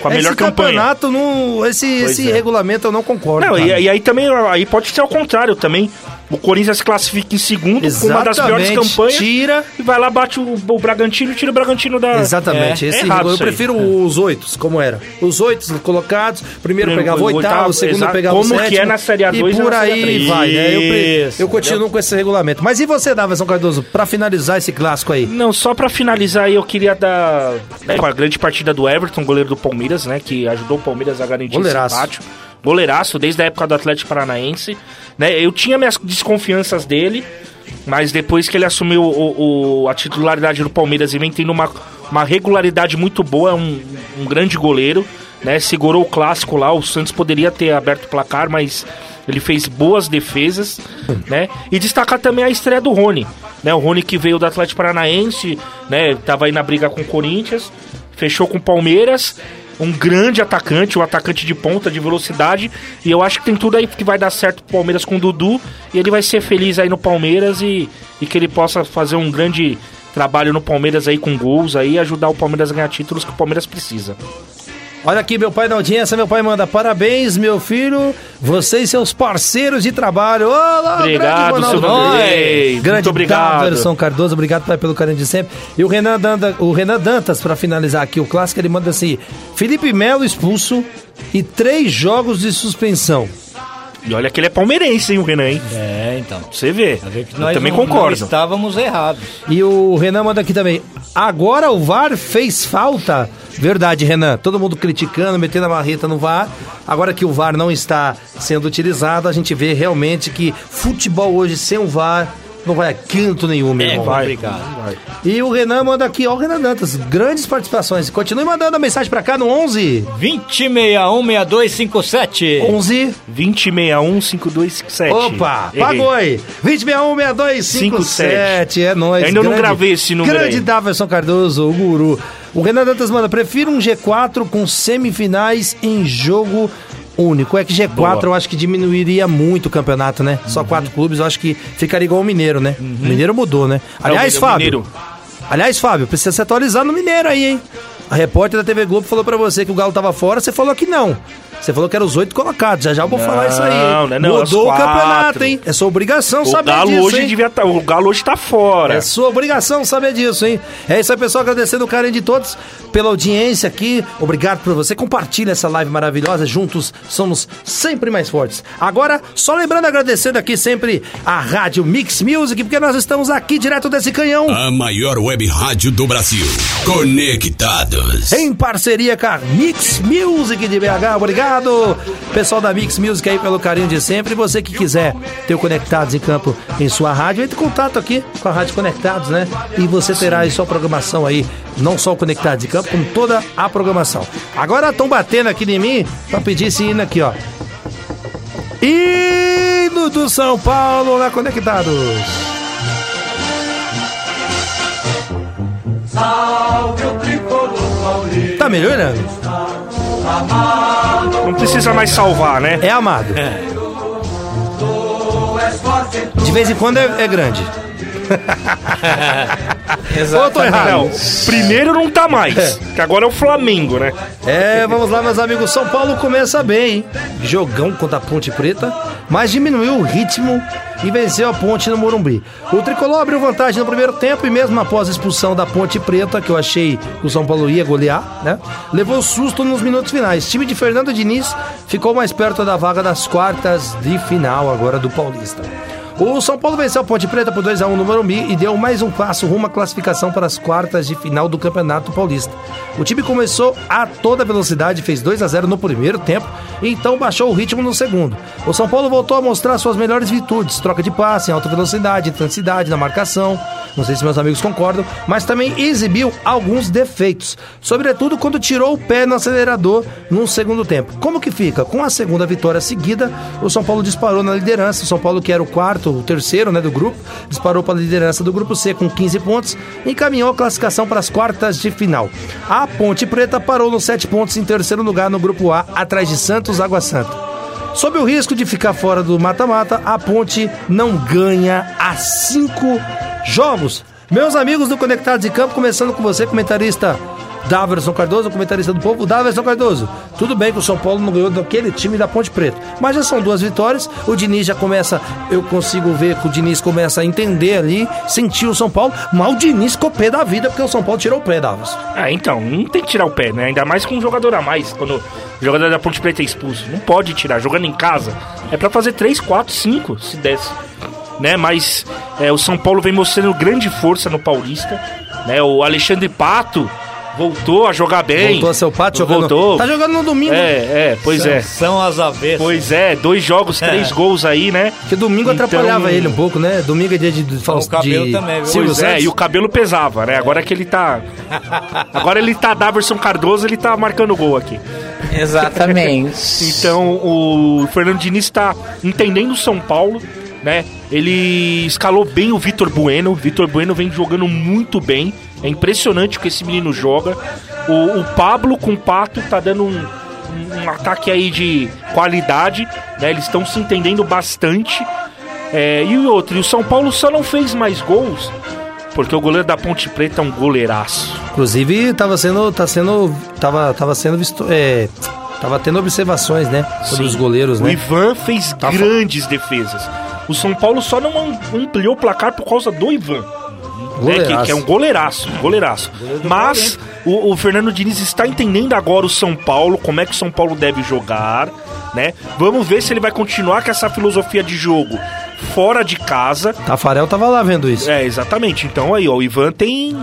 Com a melhor esse campanha. campeonato, não, esse, esse é. regulamento eu não concordo. Não, e, e aí também, aí pode ser ao contrário também. O Corinthians classifica em segundo com uma das piores Exatamente. campanhas. Tira. E vai lá, bate o, o Bragantino e tira o Bragantino da. Exatamente. É, esse é errado eu aí. prefiro os oito, como era. Os oito colocados, primeiro Primeiro pegava o oitavo, o segundo exato. pegava Como o que sétimo. é na Série A2 e e por Série aí A3. vai, né? Eu, eu continuo com esse regulamento. Mas e você, Davidson Cardoso, pra finalizar esse clássico aí? Não, só pra finalizar aí, eu queria dar né, a grande partida do Everton, goleiro do Palmeiras, né? Que ajudou o Palmeiras a garantir Goleiraço. esse empate. Goleiraço, desde a época do Atlético Paranaense. Né, eu tinha minhas desconfianças dele, mas depois que ele assumiu o, o- a titularidade do Palmeiras e vem tendo uma, uma regularidade muito boa, é um, um grande goleiro. Né, segurou o clássico lá, o Santos poderia ter aberto o placar, mas ele fez boas defesas, né? E destacar também a estreia do Rony, né? O Rony que veio do Atlético Paranaense, né? Tava aí na briga com o Corinthians, fechou com o Palmeiras, um grande atacante, um atacante de ponta, de velocidade, e eu acho que tem tudo aí que vai dar certo pro Palmeiras com o Dudu, e ele vai ser feliz aí no Palmeiras e, e que ele possa fazer um grande trabalho no Palmeiras aí com gols aí ajudar o Palmeiras a ganhar títulos que o Palmeiras precisa. Olha aqui, meu pai na audiência, meu pai manda parabéns, meu filho, você e seus parceiros de trabalho. Olá, Obrigado, grande Ronaldo. Grande Muito obrigado. Daverson Cardoso, obrigado pai, pelo carinho de sempre. E o Renan, Danda, o Renan Dantas, pra finalizar aqui o clássico, ele manda assim: Felipe Melo expulso e três jogos de suspensão. E olha que ele é palmeirense, hein, o Renan, hein? É, então. Pra Você vê. Eu nós também não- não concordo. estávamos errados. E o Renan manda aqui também. Agora o VAR fez falta. Verdade, Renan. Todo mundo criticando, metendo a marreta no VAR. Agora que o VAR não está sendo utilizado, a gente vê realmente que futebol hoje sem o VAR não vai a canto nenhum, meu É irmão. complicado. E o Renan manda aqui, ó, o Renan Dantas, grandes participações. Continue mandando a mensagem pra cá no 11 2061-6257. 11 2061-5257. Opa, Errei. pagou aí. 2061-6257. É nóis. Ainda não grande- gravei esse número Grande aí. Daverson Cardoso, o guru. O Renan Dantas manda, prefiro um G4 com semifinais em jogo único. É que G4 Boa. eu acho que diminuiria muito o campeonato, né? Só Uhum. quatro clubes, eu acho que ficaria igual o Mineiro, né? O Mineiro mudou, né? Aliás, É, Fábio. Mineiro. Aliás, Fábio, precisa se atualizar no Mineiro aí, hein? A repórter da TV Globo falou pra você que o Galo tava fora, você falou que não. Você falou que eram os oito colocados. Já já eu vou Não, falar isso aí. hein? não é não, Mudou o campeonato, hein? É sua obrigação O saber Galo disso, hoje hein? devia tá, O Galo hoje tá fora. É sua obrigação saber disso, hein? É isso aí, pessoal. Agradecendo o carinho de todos pela audiência aqui. Obrigado por você. Compartilha essa live maravilhosa. Juntos somos sempre mais fortes. Agora, só lembrando, agradecendo aqui sempre a Rádio Mix Music, porque nós estamos aqui direto desse canhão. A maior web rádio do Brasil. Em parceria com a Mix Music de BH. Obrigado, pessoal da Mix Music aí pelo carinho de sempre. E você que quiser ter o Conectados em Campo em sua rádio, entre em contato aqui com a Rádio Conectados, né? E você terá aí sua programação aí, não só o Conectados em Campo, como toda a programação. Agora estão batendo aqui em mim pra pedir esse hino aqui, ó. Hino do São Paulo na Conectados. Tá melhorando. Não precisa mais salvar, né? É amado. De vez em quando é, é grande. Ou eu tô errado? Não, primeiro não tá mais. Que agora é o Flamengo, né? É, vamos lá, meus amigos. São Paulo começa bem, hein? Jogão contra a Ponte Preta, mas diminuiu o ritmo e venceu a Ponte no Morumbi. O Tricolor abriu vantagem no primeiro tempo e mesmo após a expulsão da Ponte Preta, que eu achei que o São Paulo ia golear, né? Levou susto nos minutos finais. O time de Fernando Diniz ficou mais perto da vaga das quartas de final agora do Paulista. O São Paulo venceu a Ponte Preta por 2x1 no Morumbi e deu mais um passo rumo à classificação para as quartas de final do Campeonato Paulista. O time começou a toda velocidade, fez 2 a 0 no primeiro tempo e então baixou o ritmo no segundo. O São Paulo voltou a mostrar suas melhores virtudes, troca de passe alta velocidade, intensidade na marcação, não sei se meus amigos concordam, mas também exibiu alguns defeitos, sobretudo quando tirou o pé no acelerador no segundo tempo. Como que fica? Com a segunda vitória seguida, o São Paulo disparou na liderança, o São Paulo que era o quarto, o terceiro né, do grupo, disparou para a liderança do grupo C com 15 pontos e encaminhou a classificação para as quartas de final. A Ponte Preta parou nos 7 pontos em terceiro lugar no grupo A, atrás de Santos Água Santa. Sob o risco de ficar fora do mata-mata, a Ponte não ganha há cinco jogos. Meus amigos do Conectados de Campo, começando com você, comentarista Daverson Cardoso, comentarista do povo. Daverson Cardoso, tudo bem que o São Paulo não ganhou daquele time da Ponte Preta, mas já são duas vitórias. O Diniz já começa, eu consigo ver que o Diniz começa a entender ali, sentir o São Paulo, mas o Diniz ficou pé da vida porque o São Paulo tirou o pé, Daverson. Ah, então, não tem que tirar o pé, né? Ainda mais com um jogador a mais, quando o jogador da Ponte Preta é expulso. Não pode tirar, jogando em casa. É pra fazer 3, 4, 5, se desse. Né? Mas é, o São Paulo vem mostrando grande força no Paulista. Né? O Alexandre Pato voltou a jogar bem. Voltou a ser o Pato jogando. Voltou. Tá jogando no domingo. É, é, pois são, é. São as avessas. Pois é, dois jogos, três gols aí, né? Porque domingo Então- atrapalhava ele um pouco, né? Domingo é dia de, de, o cabelo de também, viu? Pois é, e o cabelo pesava, né? Agora que ele tá. Agora ele tá Daverson Cardoso, ele tá marcando gol aqui. Exatamente. Então o Fernando Diniz está entendendo o São Paulo, né? Ele escalou bem o Vitor Bueno. O Vitor Bueno vem jogando muito bem. É impressionante o que esse menino joga. O, o Pablo com o Pato tá dando um, um- ataque aí de qualidade, né? Eles estão se entendendo bastante. É, e o outro, e o São Paulo só não fez mais gols porque o goleiro da Ponte Preta é um goleiraço. Inclusive, tava sendo. Tá sendo. Tava, tava sendo visto. É, tava tendo observações, né? Sobre Sim. os goleiros, O né? Ivan fez Tá fa- grandes defesas. O São Paulo só não am- ampliou o placar por causa do Ivan. Né, que, que é um goleiraço, um goleiraço. Mas o, o Fernando Diniz está entendendo agora o São Paulo, como é que o São Paulo deve jogar, né? Vamos ver se ele vai continuar com essa filosofia de jogo fora de casa. Tafarel tava lá vendo isso. É, exatamente. Então aí, ó, o Ivan tem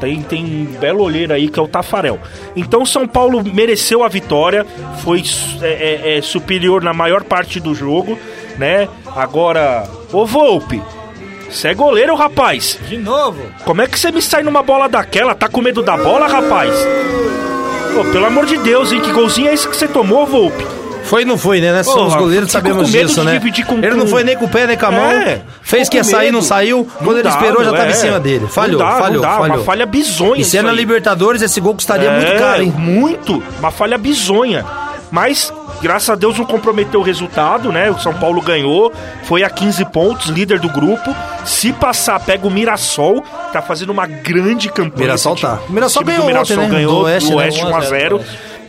tem, tem um belo olheiro aí que é o Tafarel. Então o São Paulo mereceu a vitória, foi é, é, é, superior na maior parte do jogo, né? Agora, ô Volpe, você é goleiro, rapaz. De novo. Como é que você me sai numa bola daquela? Tá com medo da bola, rapaz? Pô, pelo amor de Deus, hein? Que golzinho é esse que você tomou, Volpe? Foi e não foi, né? Nós somos goleiros, sabemos medo disso, de né? com- ele não foi nem com o pé nem com a mão. É, fez que ia com sair, não medo. saiu. Quando Não ele dá, esperou, já não tava é. em cima dele. Falhou, não dá, falhou, não dá, falhou. Uma falha bizonha. E se é na. Libertadores, esse gol custaria É, muito caro, hein? Muito. Uma falha bizonha. Mas, graças a Deus, não comprometeu o resultado, né? O São Paulo ganhou, foi a 15 pontos, líder do grupo. Se passar, pega o Mirassol, tá fazendo uma grande campanha. Mirassol tá. O Mirassol O ganhou do Mirassol ontem, né? ganhou Do Oeste, do né? Oeste 1 a 0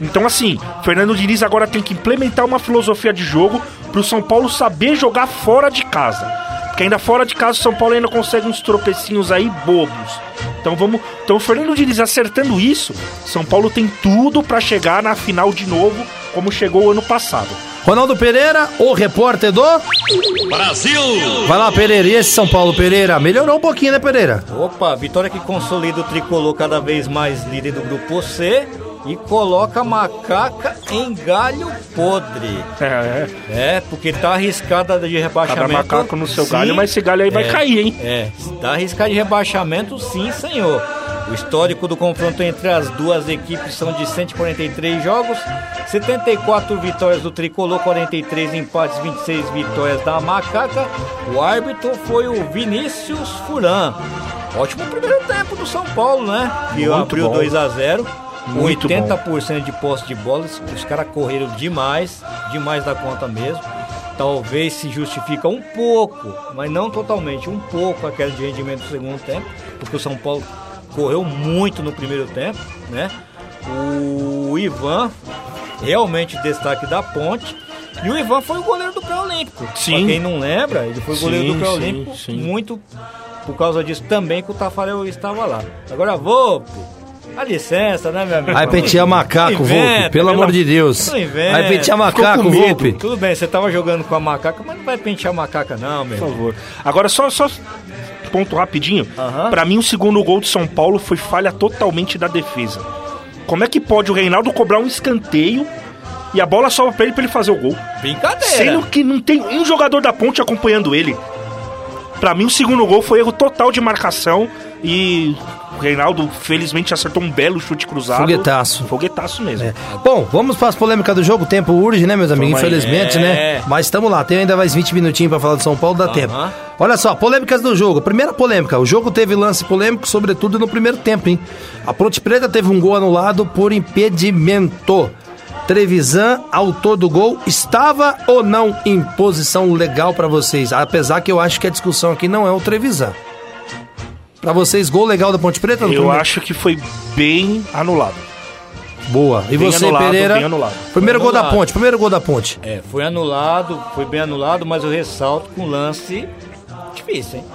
Então, assim, Fernando Diniz agora tem que implementar uma filosofia de jogo pro São Paulo saber jogar fora de casa. Porque ainda fora de casa o São Paulo ainda consegue uns tropecinhos aí bobos. Então vamos. Então o Fernando Diniz acertando isso, São Paulo tem tudo pra chegar na final de novo, como chegou o ano passado. Ronaldo Pereira, o repórter do. Brasil! Vai lá, Pereira. E esse São Paulo Pereira? Melhorou um pouquinho, né, Pereira? Opa, vitória que consolida o tricolor cada vez mais líder do grupo C e coloca a macaca em galho podre. É, É, porque tá arriscada de Cada rebaixamento. macaco no seu sim. galho, mas esse galho aí vai É, cair, hein? É, tá arriscado de rebaixamento, sim, senhor. O histórico do confronto entre as duas equipes são de 143 jogos, 74 vitórias do Tricolor, 43 empates, 26 vitórias da Macaca. O árbitro foi o Vinícius Furan. Ótimo primeiro tempo do São Paulo, né? Que Muito abriu bom. 2 a 0 Muito 80% de posse de bolas. Os caras correram demais, demais da conta mesmo. Talvez se justifica um pouco, mas não totalmente, um pouco a queda de rendimento no segundo tempo, porque o São Paulo correu muito no primeiro tempo, né? O Ivan, realmente destaque da ponte. E o Ivan foi o goleiro do pré-olímpico. Sim. Pra quem não lembra, ele foi o goleiro Sim, do pré-olímpico muito por causa disso também que o Tafarel estava lá. Agora, Volpe, dá licença, né, meu amigo? Aí pentear macaco, Volpe, pelo amor de Deus. Aí pentear macaco. Volpe. Tudo bem, você tava jogando com a macaca, mas não vai pentear macaca não, meu Por favor. Agora, só, só ponto rapidinho. Aham. Pra mim, o segundo gol de São Paulo foi falha totalmente da defesa. Como é que pode o Reinaldo cobrar um escanteio e a bola sobra pra ele pra ele fazer o gol? Brincadeira. Sendo que não tem um jogador da ponte acompanhando ele. Pra mim, o segundo gol foi erro total de marcação e o Reinaldo, felizmente, acertou um belo chute cruzado. Foguetaço. Foguetaço mesmo. Bom, vamos para as polêmicas do jogo. O tempo urge, né, meus amigos? Tamo aí. Infelizmente, É. né? Mas estamos lá. Tem ainda mais 20 minutinhos para falar do São Paulo, dá tempo. Olha só, polêmicas do jogo. Primeira polêmica. O jogo teve lance polêmico, sobretudo no primeiro tempo, hein? A Ponte Preta teve um gol anulado por impedimento. Trevisan, autor do gol, estava ou não em posição legal para vocês? Apesar que eu acho que a discussão aqui não é o Trevisan. Para vocês, gol legal da Ponte Preta? Eu acho que foi bem anulado. Boa. E Bem você, anulado, Pereira? bem anulado. Primeiro Foi gol da anulado. Ponte, primeiro gol da Ponte. É, foi anulado, foi bem anulado, mas eu ressalto com lance difícil, hein?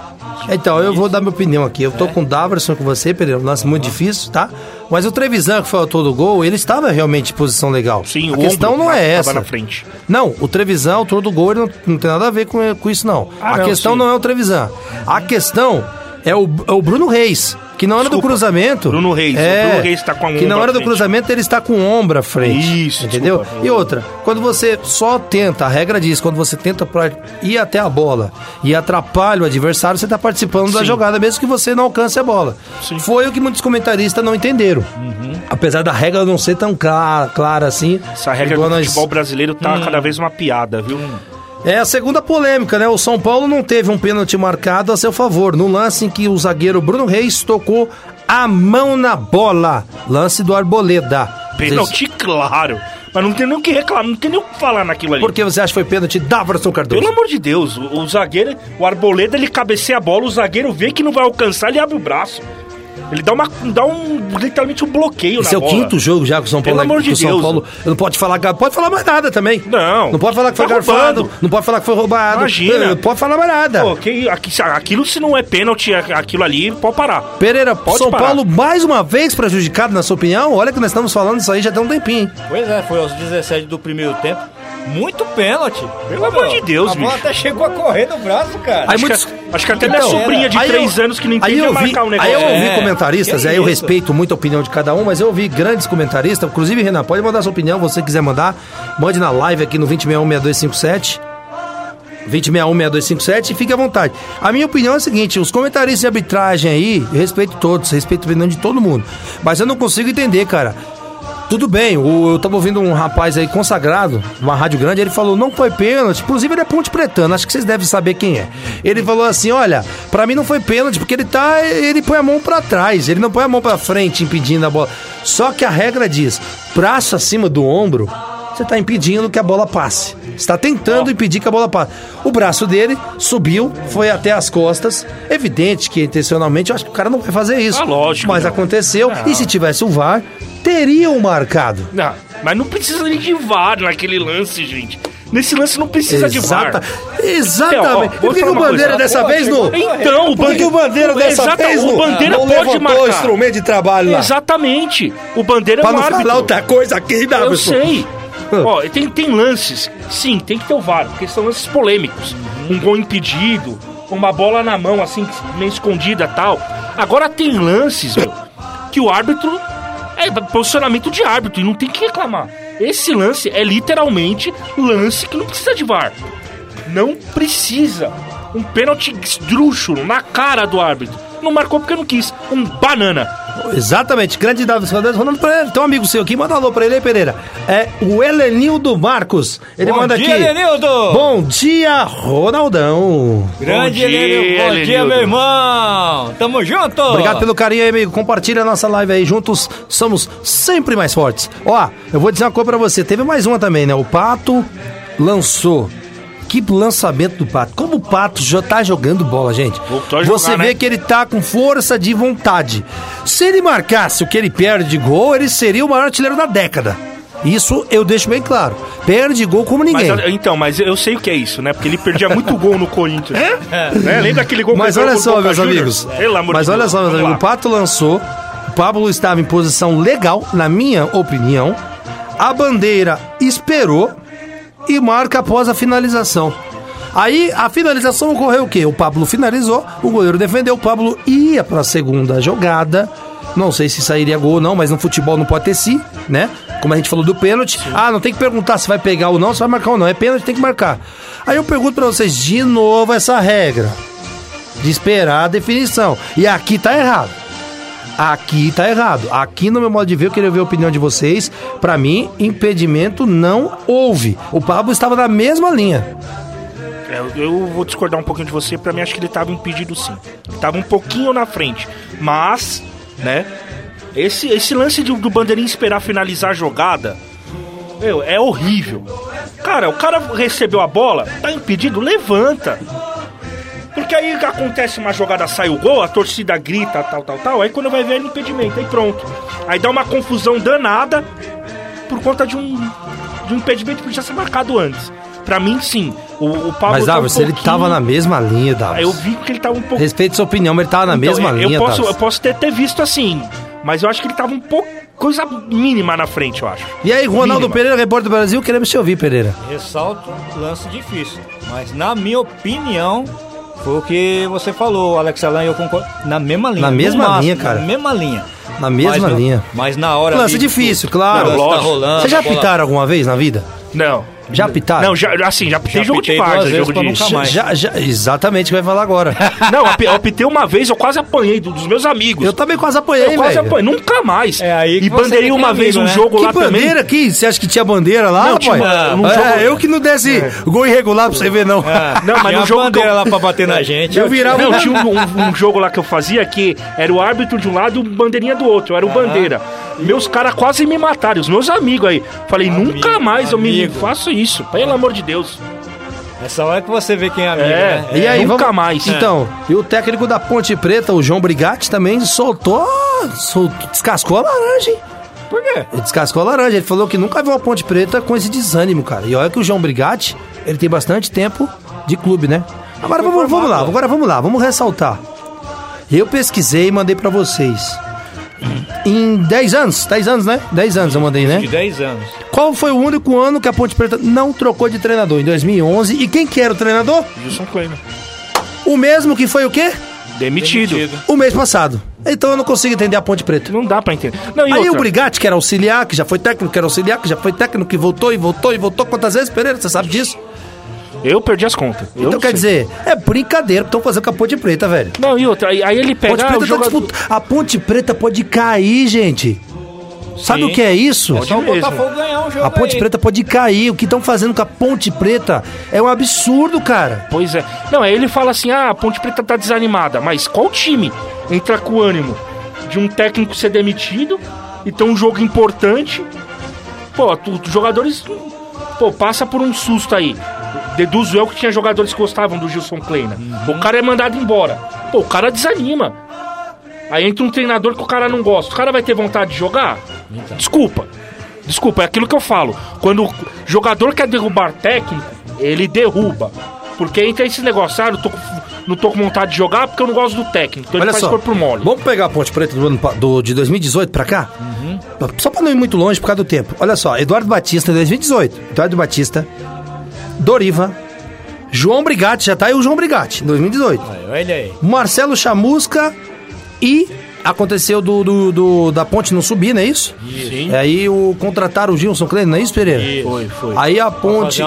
Então, eu vou dar minha opinião aqui. Eu tô com o Daverson com você, Pereira. Um lance muito difícil, tá? Mas o Trevisan, que foi o autor do gol, ele estava realmente em posição legal. Sim, a o questão ombro não é essa. na frente. Não, o Trevisan, autor do gol, ele não, não tem nada a ver com, com isso, não. Ah, a não, questão sim. não é o Trevisan. A questão é o, é o Bruno Reis. Que na hora do Desculpa, cruzamento. Bruno Reis. É, O Bruno Reis tá com a Que na hora do cruzamento ele está com o ombro à frente. Isso, Entendeu? desculpa. E outra, quando você só tenta, a regra diz, quando você tenta ir até a bola e atrapalha o adversário, você está participando da Sim. jogada, mesmo que você não alcance a bola. Sim. Foi o que muitos comentaristas não entenderam. Apesar da regra não ser tão clara, clara assim. Essa regra do nós- futebol brasileiro tá cada vez uma piada, viu? É a segunda polêmica, né? O São Paulo não teve um pênalti marcado a seu favor, no lance em que o zagueiro Bruno Reis tocou a mão na bola. Lance do Arboleda. Pênalti, claro. Mas não tem nem o que reclamar, não tem nem o que falar naquilo ali. Por que você acha que foi pênalti da Everson Cardoso? Pelo amor de Deus, o, o zagueiro, o Arboleda, ele cabeceia a bola, o zagueiro vê que não vai alcançar, ele abre o braço. Ele dá, uma, dá um, literalmente um bloqueio Esse na é o bola. quinto jogo já com o São Paulo. Pelo amor de o São Deus. Paulo não pode falar, pode falar mais nada também. Não. Não pode falar que foi Tá garfado, roubando. não pode falar que foi roubado. Imagina. Não pode falar mais nada. Pô, que, aqui- aquilo se não é pênalti, aquilo ali, pode parar. Pereira, Pode São parar. Paulo mais uma vez prejudicado na sua opinião? Olha que nós estamos falando isso aí já tem um tempinho. hein? Pois é, foi aos 17 do primeiro tempo. Muito pênalti. Pelo amor de Deus, A bola bicho. até chegou a correr no braço, cara. Aí Acho, muitos- que, acho que até minha Então, sobrinha de aí 3 eu- anos que não aí entende eu vi, marcar o Aí negócio. eu ouvi É, comentaristas, que aí eu respeito muito a opinião de cada um, mas eu ouvi grandes comentaristas, inclusive, Renan, pode mandar sua opinião, você quiser mandar, mande na live aqui no 2061-6257. 2061-6257 e fique à vontade. A minha opinião é a seguinte: os comentaristas de arbitragem aí, eu respeito todos, respeito a opinião de todo mundo. Mas eu não consigo entender, cara. Tudo bem, eu tava ouvindo um rapaz aí consagrado, uma rádio grande, ele falou, não foi pênalti, inclusive ele é ponte pretano, acho que vocês devem saber quem é. Ele falou assim, olha, pra mim não foi pênalti, porque ele tá, ele põe a mão pra trás, ele não põe a mão pra frente impedindo a bola. Só que a regra diz, braço acima do ombro, você tá impedindo que a bola passe. Está tentando impedir que a bola passe. O braço dele subiu, foi até as costas. Evidente que intencionalmente, eu acho que o cara não vai fazer isso. Ah, lógico Mas não. aconteceu. Não. E se tivesse o VAR, teriam marcado. Não, mas não precisa nem de VAR naquele lance, gente. Nesse lance não precisa de Exata- VAR. Exatamente. Então, ó, por que, o Bandeira coisa. dessa Pô, vez não? Então, o Por que o Bandeira dessa Exata- vez o Bandeira não pode marcar. o instrumento de trabalho lá? Exatamente. O Bandeira Pra é um não árbitro. falar outra coisa aqui, Eu Davidson. sei. Ó, tem, tem lances, sim, tem que ter o VAR, porque são lances polêmicos. Um gol impedido, uma bola na mão, assim, meio escondida tal. Agora tem lances, meu, que o árbitro é posicionamento de árbitro e não tem que reclamar. Esse lance é literalmente lance que não precisa de VAR. Não precisa. Um pênalti esdrúxulo na cara do árbitro. Não marcou porque não quis. Um banana. Exatamente, grande Davi Ronaldo Pereira, tem um amigo seu aqui, manda um alô pra ele aí, Pereira. É o Helenildo Marcos. Ele Bom manda dia, aqui. Helenildo! Bom dia, Ronaldão. Grande Bom dia, Helenildo. Bom dia, meu irmão. Tamo junto. Obrigado pelo carinho aí, amigo. Compartilha a nossa live aí. Juntos somos sempre mais fortes. Ó, eu vou dizer uma coisa pra você. Teve mais uma também, né? O Pato lançou. Que lançamento do Pato. Como o Pato já tá jogando bola, gente. Jogar, Você vê né? que ele tá com força de vontade. Se ele marcasse o que ele perde de gol, ele seria o maior artilheiro da década. Isso eu deixo bem claro. Perde gol como Mas, ninguém. então, mas eu sei o que é isso, né? Porque ele perdia muito gol no Corinthians. É? Né? Lembra aquele gol Mas olha só, meus amigos. Mas olha só, meus amigos. O Pato lançou. O Pablo estava em posição legal, na minha opinião. A bandeira esperou e marca após a finalização. Aí a finalização ocorreu o quê? O Pablo finalizou, o goleiro defendeu, o Pablo ia para a segunda jogada. Não sei se sairia gol ou não, mas no futebol não pode ter si, né? Como a gente falou do pênalti. Ah, não tem que perguntar se vai pegar ou não, se vai marcar ou não. É pênalti, tem que marcar. Aí eu pergunto para vocês de novo essa regra de esperar a definição. E aqui tá errado. Aqui tá errado. Aqui no meu modo de ver, eu queria ver a opinião de vocês. Pra mim, impedimento não houve. O Pablo estava na mesma linha. É, eu- vou discordar um pouquinho de você, pra mim acho que ele tava impedido sim. Ele tava um pouquinho na frente. Mas, né? Esse, esse lance do bandeirinha esperar finalizar a jogada, meu, é horrível. Cara, o cara recebeu a bola, tá impedido, levanta. Porque aí acontece uma jogada, sai o gol, a torcida grita, tal, tal, tal. Aí quando vai ver é impedimento, aí pronto. Aí dá uma confusão danada por conta de um, de um impedimento que podia ser marcado antes. Pra mim, sim. O, o Pablo Mas, tá um Davos, ele pouquinho- tava na mesma linha, Davos. Eu vi que ele tava um pouco. Respeito sua opinião, mas ele tava na Então, mesma eu, linha, eu posso, Davos. eu posso ter, ter visto assim, mas eu acho que ele tava um pouco. coisa mínima na frente, eu acho. E aí, Ronaldo Mínima. Pereira, repórter do Brasil, queremos te ouvir, Pereira. Ressalto lance difícil. Mas na minha opinião, foi o que você falou, Alex Alain, e eu concordo. Na mesma linha. Na mesma máximo, linha, cara. Na mesma linha. Na mesma Mas, linha. Mas na hora. Lance difícil, claro. o lance tá rolando, Vocês já a bola- pitaram alguma vez na vida? Não. Já pitaram? Não, já, assim, já pitei Já jogo de duas várzea, vezes jogo pra de... nunca mais. Já, já, exatamente o que vai falar agora. Não, eu pi- eu pitei uma vez, eu quase apanhei do- dos meus amigos. Eu também quase apanhei, Eu quase velho. apanhei, nunca mais. É aí que e bandeirinha é uma vez amigo, um né? jogo Que lá também. bandeira aqui? Você acha que tinha bandeira lá, Não, tinha é, jogo- eu que não desse gol irregular pra você ver, não. Não, mas Tinha no jogo bandeira eu- lá pra bater na gente. Eu virava Não, tinha um, um- um jogo lá que eu fazia que era o árbitro de um lado e o bandeirinha do outro. Eu era o bandeira. Meus caras quase me mataram, os meus amigos aí. Falei, nunca mais eu me amigo. faço isso, pelo amor de Deus. Essa hora que você vê quem é amigo, É. né? E aí, nunca vamos... mais. Então, e o técnico da Ponte Preta, o João Brigatti, também soltou, soltou descascou a laranja, hein? Por quê? Ele descascou a laranja. Ele falou que nunca viu a Ponte Preta com esse desânimo, cara. E olha que o João Brigatti, ele tem bastante tempo de clube, né? Agora vamos, vamos lá, formado, agora vamos lá, vamos ressaltar. Eu pesquisei e mandei pra vocês. Em 10 anos, 10 anos, né? 10 anos eu mandei, né? De 10 anos. Qual foi o único ano que a Ponte Preta não trocou de treinador? Em 2011. E quem que era o treinador? Gilson Kleiner. O mesmo que foi o quê? Demitido. Demitido. O mês passado. Então eu não consigo entender a Ponte Preta. Não dá pra entender. Não, Aí outra? o Brigatti, que era auxiliar, que já foi técnico, que era auxiliar, que já foi técnico, que voltou e voltou e voltou. Quantas vezes, Pereira? Você sabe disso? Eu perdi as contas. Eu então quer sei. dizer, é brincadeira que estão fazendo com a Ponte Preta, velho. Não, e outra, aí, aí ele Ponte pega ah, Preta o tá jogador... disputa- A Ponte Preta pode cair, gente. Sabe Sim. o que é isso? É só o mesmo. Botafogo ganhar um jogo A Ponte aí. Preta pode cair. O que estão fazendo com a Ponte Preta é um absurdo, cara. Pois é. Não, aí ele fala assim: ah, a Ponte Preta tá desanimada. Mas qual time entra com o ânimo de um técnico ser demitido e ter um jogo importante? Pô, os jogadores. Pô, passa por um susto aí. Deduzo eu que tinha jogadores que gostavam do Gilson Kleina. O cara é mandado embora. Pô, o cara desanima. Aí entra um treinador que o cara não gosta. O cara vai ter vontade de jogar? Desculpa. Desculpa, é aquilo que eu falo. Quando o jogador quer derrubar técnico, ele derruba. Porque entra esse negócio, ah, não tô, com- não tô com vontade de jogar porque eu não gosto do técnico. Então Olha ele faz só, corpo mole. vamos pegar a Ponte Preta do ano, do, de 2018 pra cá? Uhum. Só pra não ir muito longe por causa do tempo. Olha só, Eduardo Batista em 2018. Eduardo Batista, Doriva, João Brigatti, já tá aí o João Brigatti, em 2018. Aí, Olha aí. Marcelo Chamusca e aconteceu do, do- do- da ponte não subir, não é isso? Sim. Aí o contrataram o Gilson Kleiner, não é isso, Pereira? Isso. Foi, foi. Aí a ponte.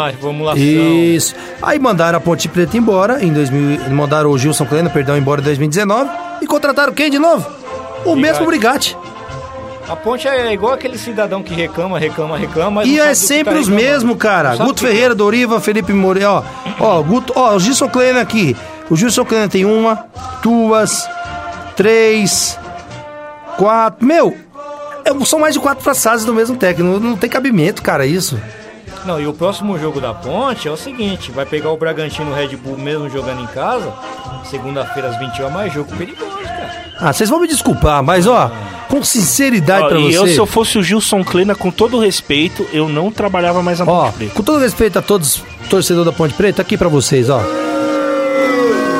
Isso. Aí mandaram a Ponte Preta embora em 2000. Mandaram o Gilson Kleiner, perdão, embora em 2019. E contrataram quem de novo? O mesmo Brigatti. A ponte é igual aquele cidadão que reclama, reclama, reclama. E é sempre tá os mesmos, cara. Guto que- Ferreira, Doriva, Felipe Moreira, ó. Ó, Guto, ó, o Gilson Kleiner aqui. O Gilson Kleiner tem uma, duas, três, quatro. Meu, é- são mais de quatro frases do mesmo técnico. Não, tem cabimento, cara, isso. Não, e o próximo jogo da ponte é o seguinte: vai pegar o Bragantino Red Bull mesmo jogando em casa. Segunda-feira às 20 horas, mais jogo perigoso. Ah, vocês vão me desculpar, mas ó, com sinceridade Ó, pra e você. eu, se eu fosse o Gilson Kleina, com todo respeito, eu não trabalhava mais na Ó, Ponte Preta. com todo respeito a todos torcedores da Ponte Preta, aqui pra vocês, ó.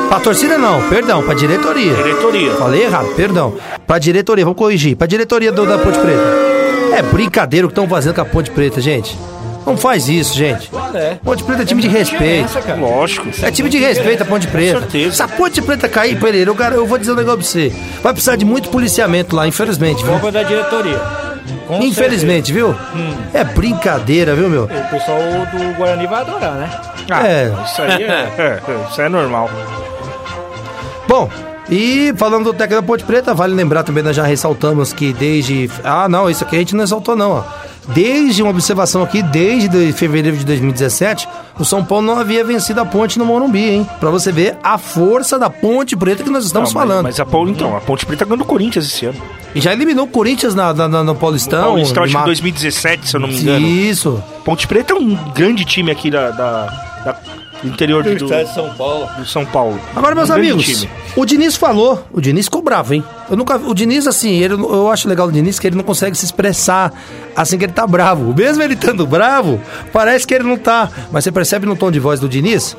Pra torcida não, perdão, pra diretoria. Diretoria. Falei errado, perdão. Pra diretoria, vamos corrigir. Pra diretoria do- da Ponte Preta. É brincadeira o que estão fazendo com a Ponte Preta, gente. Não faz isso, gente. É. Ponte Preta é time de respeito. Lógico. É time de respeito a Ponte Preta. certeza. Se a Ponte Preta cair, Pereira, eu, cara, eu vou dizer um negócio pra você. Vai precisar de muito policiamento lá, infelizmente, viu? Culpa da diretoria. Com Infelizmente, viu? É brincadeira, viu, meu? certeza. O pessoal do Guarani vai adorar, né? Ah, É. Isso aí é, é, isso é normal. Bom, e falando do técnico da Ponte Preta, vale lembrar também, nós já ressaltamos que desde. Ah, não, isso aqui a gente não ressaltou, não, ó. Desde uma observação aqui, desde de fevereiro de 2017, o São Paulo não havia vencido a ponte no Morumbi, hein? Pra você ver a força da Ponte Preta que nós estamos Não, mas- falando. Mas, a Ponte, então, a Ponte Preta ganhou do Corinthians esse ano. E já eliminou o Corinthians na, na- na- no Paulistão. Paulista, acho que em 2017, se eu não me engano. Isso. Ponte Preta é um grande time aqui da, da- da- interior do, do, Estado de São Paulo. do São Paulo. Agora, meus Um amigos, o Diniz falou, o Diniz ficou bravo, hein? Eu nunca, o Diniz, assim, ele, eu acho legal do Diniz que ele não consegue se expressar assim que ele tá bravo. Mesmo ele estando bravo, parece que ele não tá. Mas você percebe no tom de voz do Diniz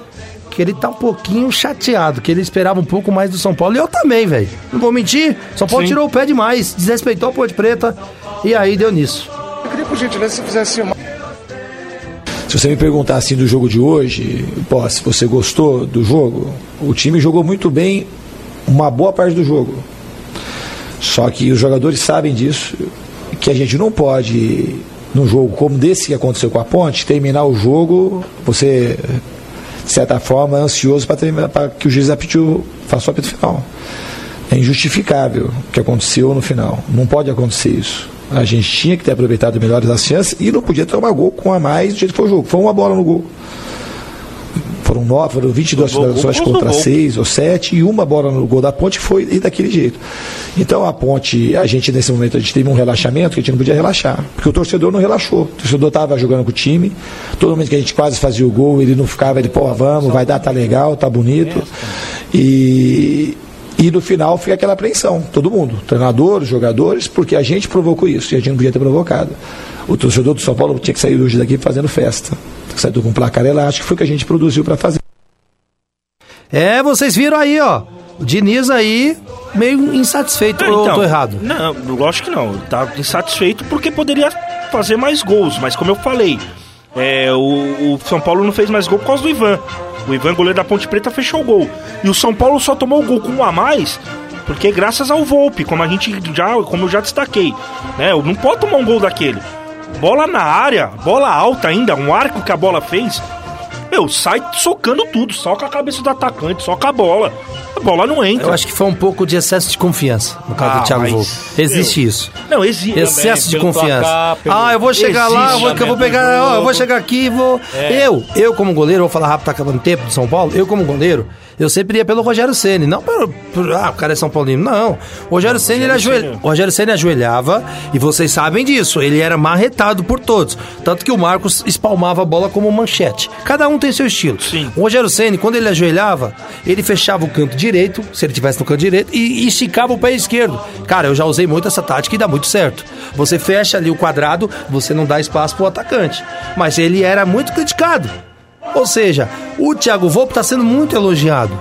que ele tá um pouquinho chateado, que ele esperava um pouco mais do São Paulo. E eu também, velho. Não vou mentir, São Paulo Sim. tirou o pé demais, desrespeitou a Ponte Preta e aí deu nisso. Eu queria, por gentileza, se fizesse uma. Se você me perguntar assim do jogo de hoje, pô, se você gostou do jogo, o time jogou muito bem uma boa parte do jogo. Só que os jogadores sabem disso, que a gente não pode, num jogo como desse que aconteceu com a Ponte, terminar o jogo, você, de certa forma, ansioso para que o juiz apite o, faça o apito final. É injustificável o que aconteceu no final. Não pode acontecer isso. A gente tinha que ter aproveitado melhores as chances e não podia tomar gol com a mais do jeito que foi o jogo. Foi uma bola no gol. Foram, nove, foram 22 Gol, gol, finalizações contra. 6 ou 7 e uma bola no gol da ponte foi e daquele jeito. Então a ponte, a gente nesse momento, a gente teve um relaxamento que a gente não podia relaxar. Porque o torcedor não relaxou. O torcedor estava jogando com o time. Todo momento que a gente quase fazia o gol, ele não ficava, ele, pô, vamos, vai dar, tá legal, tá bonito. E, e no final fica aquela apreensão, todo mundo, treinador, os jogadores, porque a gente provocou isso e a gente não podia ter provocado. O torcedor do São Paulo tinha que sair hoje daqui fazendo festa. Saiu com um placar elástico, foi o que a gente produziu para fazer. É, vocês viram aí, ó. O Diniz aí meio insatisfeito. É, ou eu então, tô errado? Não, lógico que não. Tá insatisfeito porque poderia fazer mais gols, mas como eu falei, é, o, o São Paulo não fez mais gol por causa do Ivan. O Ivan, goleiro da Ponte Preta, fechou o gol. E o São Paulo só tomou o gol com um a mais porque graças ao Volpe, como a gente já, como eu já destaquei, né? Não pode tomar um gol daquele. Bola na área, bola alta ainda, um arco que a bola fez. Meu, sai socando tudo, soca a cabeça do atacante, soca a bola. Bola não entra. Eu acho que foi um pouco de excesso de confiança no caso Ah, do Thiago Volpe. Existe isso. Não, existe. Excesso de pelo confiança. placar, pelo- ah, eu vou chegar lá, eu vou, eu vou Existe pegar, ó, eu vou chegar aqui e vou. É. Eu, eu como goleiro, vou falar rápido, tá acabando o tempo do São Paulo. Eu como goleiro, eu sempre ia pelo Rogério Ceni, não pelo, ah, o cara é São Paulino, não. O Rogério Ceni ele ajoelha, Rogério Ceni ajoelhava e vocês sabem disso. Ele era marretado por todos, tanto que o Marcos espalmava a bola como manchete. Cada um tem seu estilo. Sim. O Rogério Ceni, quando ele ajoelhava, ele fechava o canto direito, se ele tivesse no canto direito, e, e esticava o pé esquerdo. Cara, eu já usei muito essa tática e dá muito certo. Você fecha ali o quadrado, você não dá espaço pro atacante. Mas ele era muito criticado. Ou seja, o Thiago Volpe está sendo muito elogiado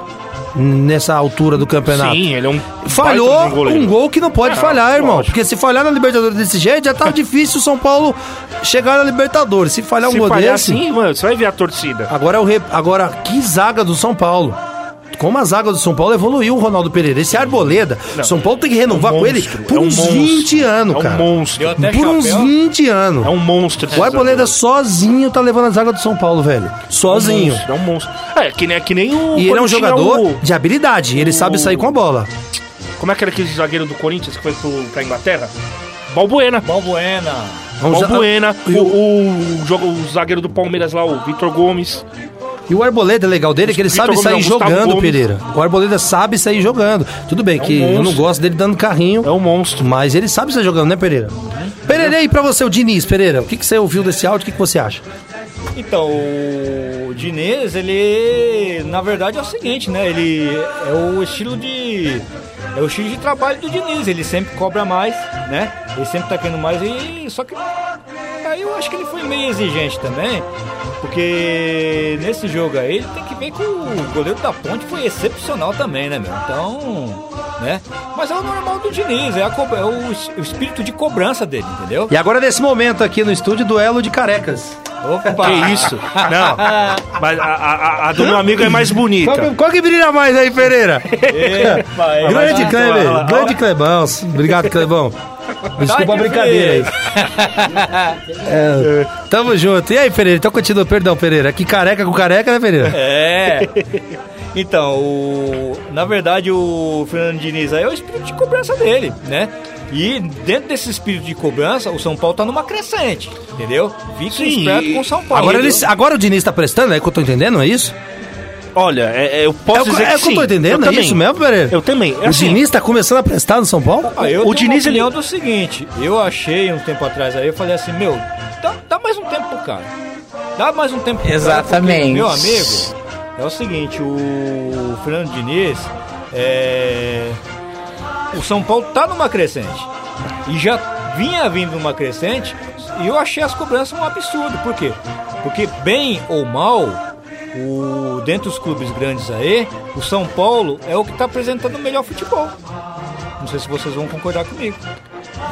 nessa altura do campeonato. Sim, ele é um. Falhou um um gol que não pode É, falhar, irmão. lógico. Porque se falhar na Libertadores desse jeito, já tá difícil o São Paulo chegar na Libertadores. Se falhar um Se gol falhar desse. assim, mano, você vai ver a torcida. Agora, é o re- Agora, que zaga do São Paulo. Como a zaga do São Paulo evoluiu, o Ronaldo Pereira. Esse Arboleda, São Paulo tem que renovar É um com ele por é um uns monstro. 20 anos, É um cara. monstro. Por uns chapéu. 20 anos. É um monstro. O Arboleda sozinho tá levando a zaga do São Paulo, velho. Sozinho. É um monstro. É um monstro. É, que nem, que nem o. E ele é um jogador o- de habilidade. Ele sabe sair com a bola. Como é que era aquele zagueiro do Corinthians que foi pro, pra Inglaterra? Balbuena. Balbuena. Balbuena. O, o- o, o jogo- o zagueiro do Palmeiras lá, o Vitor Gomes. E o Arboleda é legal dele é que ele sabe sair jogando, Gomes. Pereira. O Arboleda sabe sair jogando. Tudo bem que eu não monstro. gosto dele dando carrinho. É um monstro. Mas ele sabe sair jogando, né, Pereira? Pereira, e pra você, o Diniz, Pereira, o que, que você ouviu desse áudio? O que, que você acha? Então, o Diniz, ele. Na verdade é o seguinte, né? Ele é o estilo de. É o estilo de trabalho do Diniz. Ele sempre cobra mais, né? Ele sempre tá querendo mais e. Só que. Aí eu acho que ele foi meio exigente também. Porque nesse jogo aí ele tem que ver que o goleiro da ponte foi excepcional também, né, meu? Então. Né? Mas é o normal do Diniz, é, a é o, o espírito de cobrança dele, entendeu? E agora, nesse momento aqui no estúdio, duelo de carecas. Opa! Que isso? Não. Mas a, a- a do meu amigo é mais bonita. Qual, que- qual que brilha mais aí, Pereira? Epa, é, grande grande Clebão. Obrigado, Clebão. Desculpa a Tá brincadeira aí. É, tamo junto. E aí, Pereira? Então continua, perdão, Pereira. Aqui careca com careca, né, Pereira? É. Então, o... na verdade, o Fernando Diniz aí é o espírito de cobrança dele, né? E dentro desse espírito de cobrança, o São Paulo tá numa crescente, entendeu? Fique esperto com o São Paulo. Agora, ele, agora o Diniz tá prestando, é que eu tô entendendo, é isso? Olha, é- é, eu posso é dizer é que o que eu sim. tô entendendo, é também. isso mesmo, Pereira? Eu também. É O assim, Diniz tá começando a prestar no São Paulo? Ah, eu o Diniz, ele- opinião do seguinte, eu achei um tempo atrás aí, eu falei assim, meu, dá, dá mais um tempo pro cara. Dá mais um tempo pro Exatamente. cara, porque, meu amigo, é o seguinte, o Fernando Diniz, é... o São Paulo tá numa crescente. E já vinha vindo numa crescente, e eu achei as cobranças um absurdo. Por quê? Porque bem ou mal, o, dentro dos clubes grandes aí, o São Paulo é o que tá apresentando o melhor futebol. Não sei se vocês vão concordar comigo.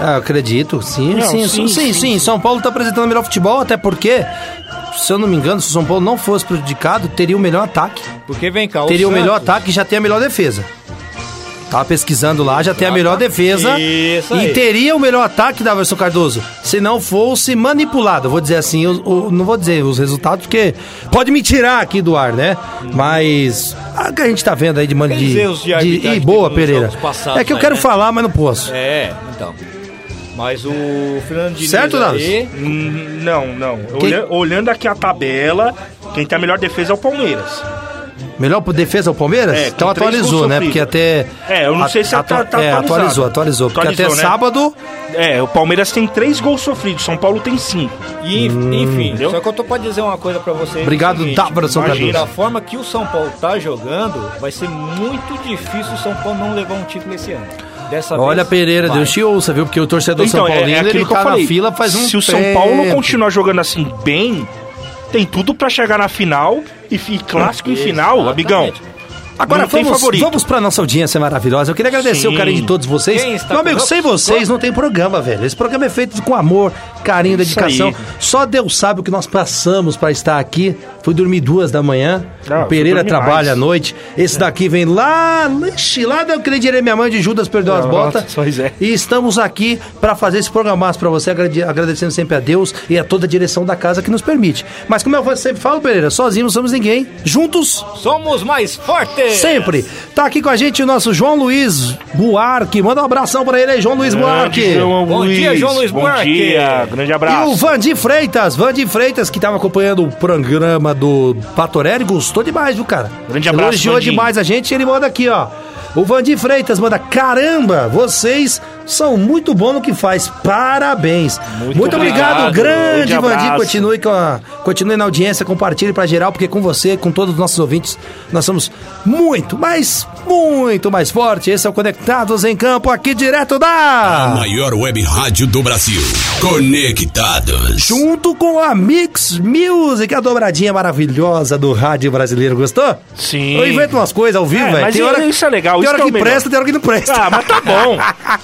Ah, eu acredito, sim, Não, sim, sim, sim, sim, sim, São Paulo tá apresentando o melhor futebol, até porque, se eu não me engano, se o São Paulo não fosse prejudicado, teria o melhor ataque. Porque vem cá, teria o, Santos- melhor ataque e já tem a melhor defesa. Tava pesquisando lá, já tem a melhor defesa Isso e aí. teria o melhor ataque da Verson Cardoso, se não fosse manipulado. Eu Vou dizer assim, o- o- não vou dizer os resultados, porque pode me tirar aqui do ar, né? Mas a que a gente tá vendo aí de mano de, de de, e boa, Pereira. passados É que eu aí, quero né? falar, mas não posso. É, então. Mas o Fernando Diniz Certo, Davi? aí, hum, Não, não. Quem- Olha- olhando aqui a tabela, quem tem a melhor defesa é o Palmeiras. Melhor por defesa o Palmeiras? É, então atualizou, né? Porque até. É, eu não sei se atua- tá- tá é, atualizou, atualizou. Porque até Atualizou, né? sábado. É, o Palmeiras tem três gols sofridos, São Paulo tem cinco. e, enfim, Entendeu? só que eu tô pra dizer uma coisa pra vocês. Obrigado, é Dávora São Cardoso. Da forma que o São Paulo tá jogando, vai ser muito difícil o São Paulo não levar um título esse ano. Dessa Olha, vez, Pereira, vai. Deus te ouça, viu? Porque o torcedor São Então, é, Paulino é aquilo ele tá na fila faz um Se o São Paulo tempo. continuar jogando assim bem, tem tudo pra chegar na final e, e clássico em final, Exatamente. amigão. Agora não vamos, vamos pra nossa audiência maravilhosa. Eu queria agradecer Sim. o carinho de todos vocês. Meu amigo, sem vocês não tem programa, velho. Esse programa é feito com amor, carinho, Isso dedicação. aí. Só Deus sabe o que nós passamos pra estar aqui. Fui dormir duas da manhã. Ah, o Pereira trabalha mais. à noite. Esse daqui vem lá, ixi, lá da eu direi minha mãe de Judas perdeu as botas. pois é. E estamos aqui pra fazer esse programaço pra você, agrade- agradecendo sempre a Deus e a toda a direção da casa que nos permite. Mas como eu sempre falo, Pereira, sozinhos não somos ninguém. Juntos Somos mais fortes! Sempre. Tá aqui com a gente o nosso João Luiz Buarque. Manda um abração pra ele aí, João Luiz Buarque. Grande João Bom Luiz. dia, João Luiz Bom Buarque. dia, grande E abraço. o Vandir Freitas, Vandir Freitas, que tava acompanhando o programa do Patorelli, gostou demais, viu, cara? Grande abraço, Elogiou Vandinho. demais a gente, ele manda aqui, ó. O Vandir Freitas manda, caramba, vocês são muito bons no que faz, parabéns. Muito, obrigado, obrigado, grande abraço. continue, com a, continue na audiência, compartilhe pra geral, porque com você, com todos os nossos ouvintes, nós somos muito, mas muito mais forte. Esse é o Conectados em Campo, aqui direto da... Maior web rádio do Brasil. Conectados. Junto com a Mix Music, a dobradinha maravilhosa do rádio brasileiro. Gostou? Sim. Eu invento umas coisas ao vivo, É, velho. mas Tem hora, isso é legal, Tem isso hora que é que presta, tem hora que não presta. Ah, mas tá bom.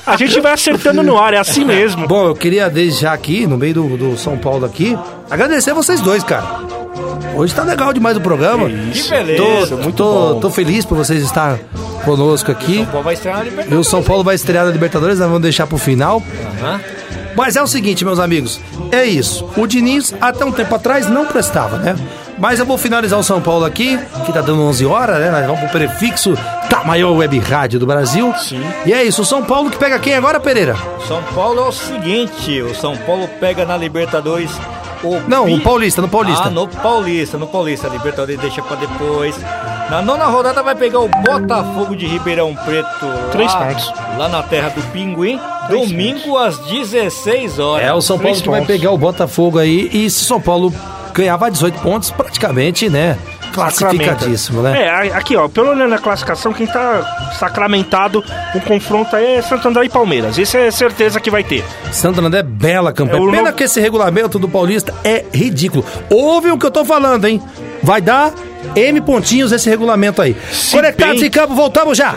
A gente vai acertando no ar, é assim mesmo. Bom, eu queria desde já aqui, no meio do, do São Paulo aqui, agradecer vocês dois, cara. Hoje tá legal demais o programa. Que beleza! Tô, tô, tô feliz por vocês estar conosco aqui. São Paulo vai estrear na E Libertadores. o São Paulo vai estrear na Libertadores, nós vamos deixar pro final. Aham. Mas é o seguinte, meus amigos, é isso. O Diniz, até um tempo atrás, não prestava, né? Mas eu vou finalizar o São Paulo aqui, que tá dando 11 horas, né? Nós vamos pro prefixo da maior web rádio do Brasil. Sim. E é isso, o São Paulo que pega quem agora, Pereira? São Paulo é o seguinte, o São Paulo pega na Libertadores o Não, o Paulista, no Paulista. Ah, no Paulista, no Paulista. Libertadores deixa pra depois. Na nona rodada vai pegar o Botafogo de Ribeirão Preto. Três lá, pontos. Lá na terra do Pinguim. Domingo às 16 horas. É o São Paulo Três que vai pontos. pegar o Botafogo aí. E se o São Paulo ganhava 18 pontos, praticamente, né? Classificadíssimo, né? É, a- aqui, ó, pelo olhando a classificação, quem tá sacramentado o confronto aí é Santo André e Palmeiras. Isso é certeza que vai ter. Santo André, bela campanha. É Pena novo- que esse regulamento do Paulista é ridículo. Ouve o que eu tô falando, hein? Vai dar M pontinhos esse regulamento aí. Conectados bem- em campo, voltamos já.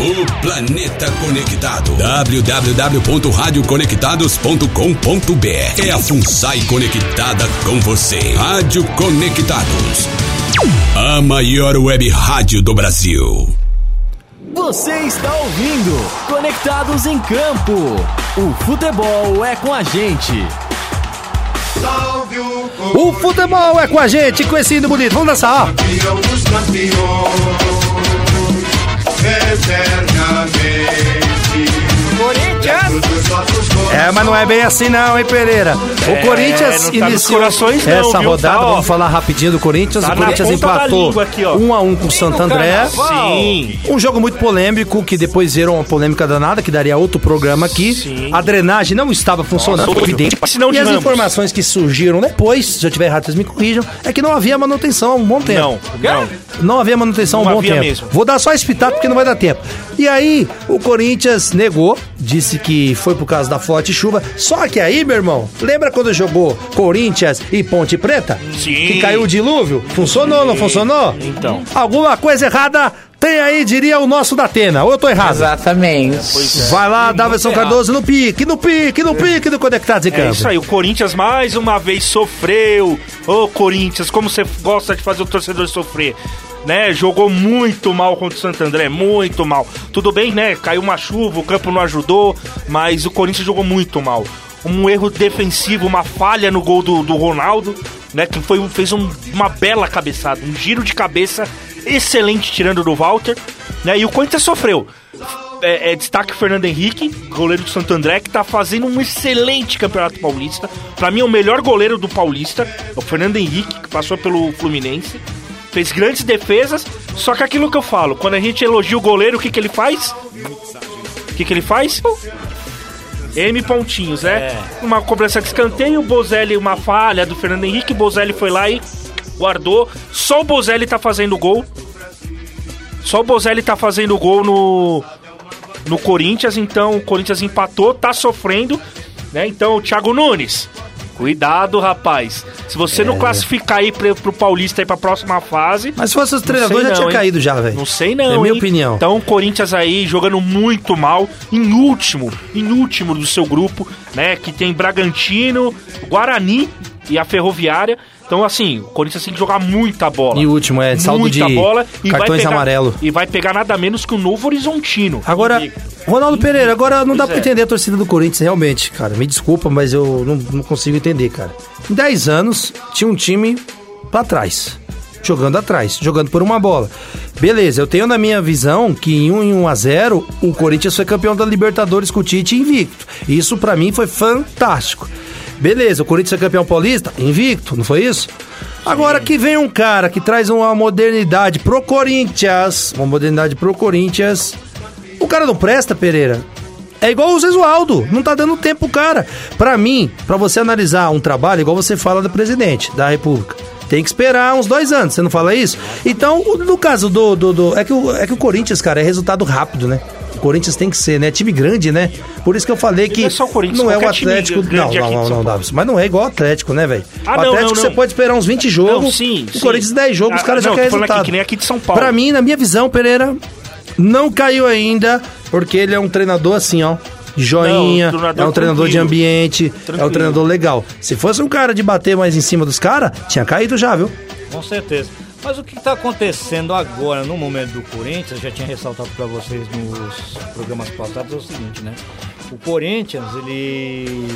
O planeta conectado. www.radioconectados.com.br É a FUNSAI conectada com você. Rádio Conectados. A maior web rádio do Brasil. Você está ouvindo Conectados em Campo. O futebol é com a gente. O futebol é com a gente, com esse hino bonito. Vamos dançar, ó. que ser nadie. É, mas não é bem assim não, hein, Pereira? O É, Corinthians tá iniciou corações não, essa viu? rodada, Tá, vamos falar rapidinho do Corinthians. Tá o Corinthians empatou aqui, um a um com o Santo André. Sim. Um jogo muito polêmico, que depois gerou uma polêmica danada, que daria outro programa aqui. A drenagem não estava funcionando, Nossa, evidente. E as informações que surgiram depois, se eu tiver errado, vocês me corrijam, é que não havia manutenção há um bom tempo. Não, não. Não havia manutenção há um bom havia tempo. mesmo. Vou dar só esse pitaco porque não vai dar tempo. E aí, o Corinthians negou, disse que foi por causa da forte chuva. Só que aí, meu irmão, lembra quando jogou Corinthians e Ponte Preta? Sim. Que caiu o dilúvio? Funcionou, não funcionou? Então. Alguma coisa errada tem aí, diria o nosso da Atena. Ou eu tô errado? Exatamente. Vai lá, Davidson Cardoso no pique, no pique, no pique do Conectados em É Campo. isso aí, o Corinthians mais uma vez sofreu. Ô Corinthians, como você gosta de fazer o torcedor sofrer. Né, jogou muito mal contra o Santo André, muito mal. Tudo bem, né? Caiu uma chuva, o campo não ajudou, mas o Corinthians jogou muito mal. Um erro defensivo, uma falha no gol do, do Ronaldo, né? Que foi, fez um- uma bela cabeçada, um giro de cabeça excelente tirando do Walter, né? E o Corinthians sofreu. É, é, destaque Fernando Henrique, goleiro do Santo André, que tá fazendo um excelente campeonato paulista. Pra mim, é o melhor goleiro do Paulista, é o Fernando Henrique, que passou pelo Fluminense. Fez grandes defesas, só que aquilo que eu falo, quando a gente elogia o goleiro, o que, que ele faz? O que, que ele faz? M pontinhos, né? Uma cobrança de escanteio, o Bozelli, uma falha do Fernando Henrique, o Bozelli foi lá e guardou. Só o Bozelli tá fazendo gol. Só o Bozelli tá fazendo gol no, no Corinthians, então o Corinthians empatou, tá sofrendo, né? Então, o Thiago Nunes, cuidado, rapaz. Se você não classificar aí pro, pro Paulista aí pra próxima fase. Mas se fosse os treinadores, já tinha hein? caído já, velho. Não sei não, É minha hein? opinião. Então o Corinthians aí jogando muito mal, em último, em último do seu grupo, né? Que tem Bragantino, Guarani e a Ferroviária. Então, assim, o Corinthians tem que jogar muita bola. E o último, é, saldo muita de bola e cartões pegar- amarelo. E vai pegar nada menos que o Novo Horizontino. Agora, Ronaldo Pereira, agora não dá Pois pra é. entender a torcida do Corinthians, realmente, cara. Me desculpa, mas eu não, não consigo entender, cara. Em 10 anos, tinha um time pra trás. Jogando atrás, jogando por uma bola. Beleza, eu tenho na minha visão que em 1 em 1 a 0 o Corinthians foi campeão da Libertadores com o Tite invicto. Isso pra mim foi fantástico. Beleza, o Corinthians foi campeão paulista? Invicto, não foi isso? Agora que vem um cara que traz uma modernidade pro Corinthians, uma modernidade pro Corinthians, o cara não presta, Pereira? É igual o Zesualdo, não tá dando tempo pro cara. Pra mim, pra você analisar um trabalho, igual você fala do presidente da República. Tem que esperar uns dois anos, você não fala isso? Então, no caso do. do, do- é, que o, é que o Corinthians, cara, é resultado rápido, né? O Corinthians tem que ser, né? Time grande, né? Por isso que eu falei que. Não é só o Corinthians, não é o Atlético. Não, não, não, não. Davis. Mas não é igual o Atlético, né, velho? Ah, o não, Atlético não, você não. pode esperar uns 20 jogos. Não, sim, o sim. Corinthians 10 jogos, os Ah, caras não, já querem falando aqui resultado. que nem aqui de São Paulo. Pra mim, na minha visão, Pereira não caiu ainda, porque ele é um treinador assim, ó. Joinha, Não, é um treinador de tranquilo. ambiente, é um Tranquilo. treinador legal. Se fosse um cara de bater mais em cima dos caras, tinha caído já, viu? Com certeza. Mas o que está acontecendo agora no momento do Corinthians, eu já tinha ressaltado para vocês nos programas passados, é o seguinte, né? O Corinthians, ele,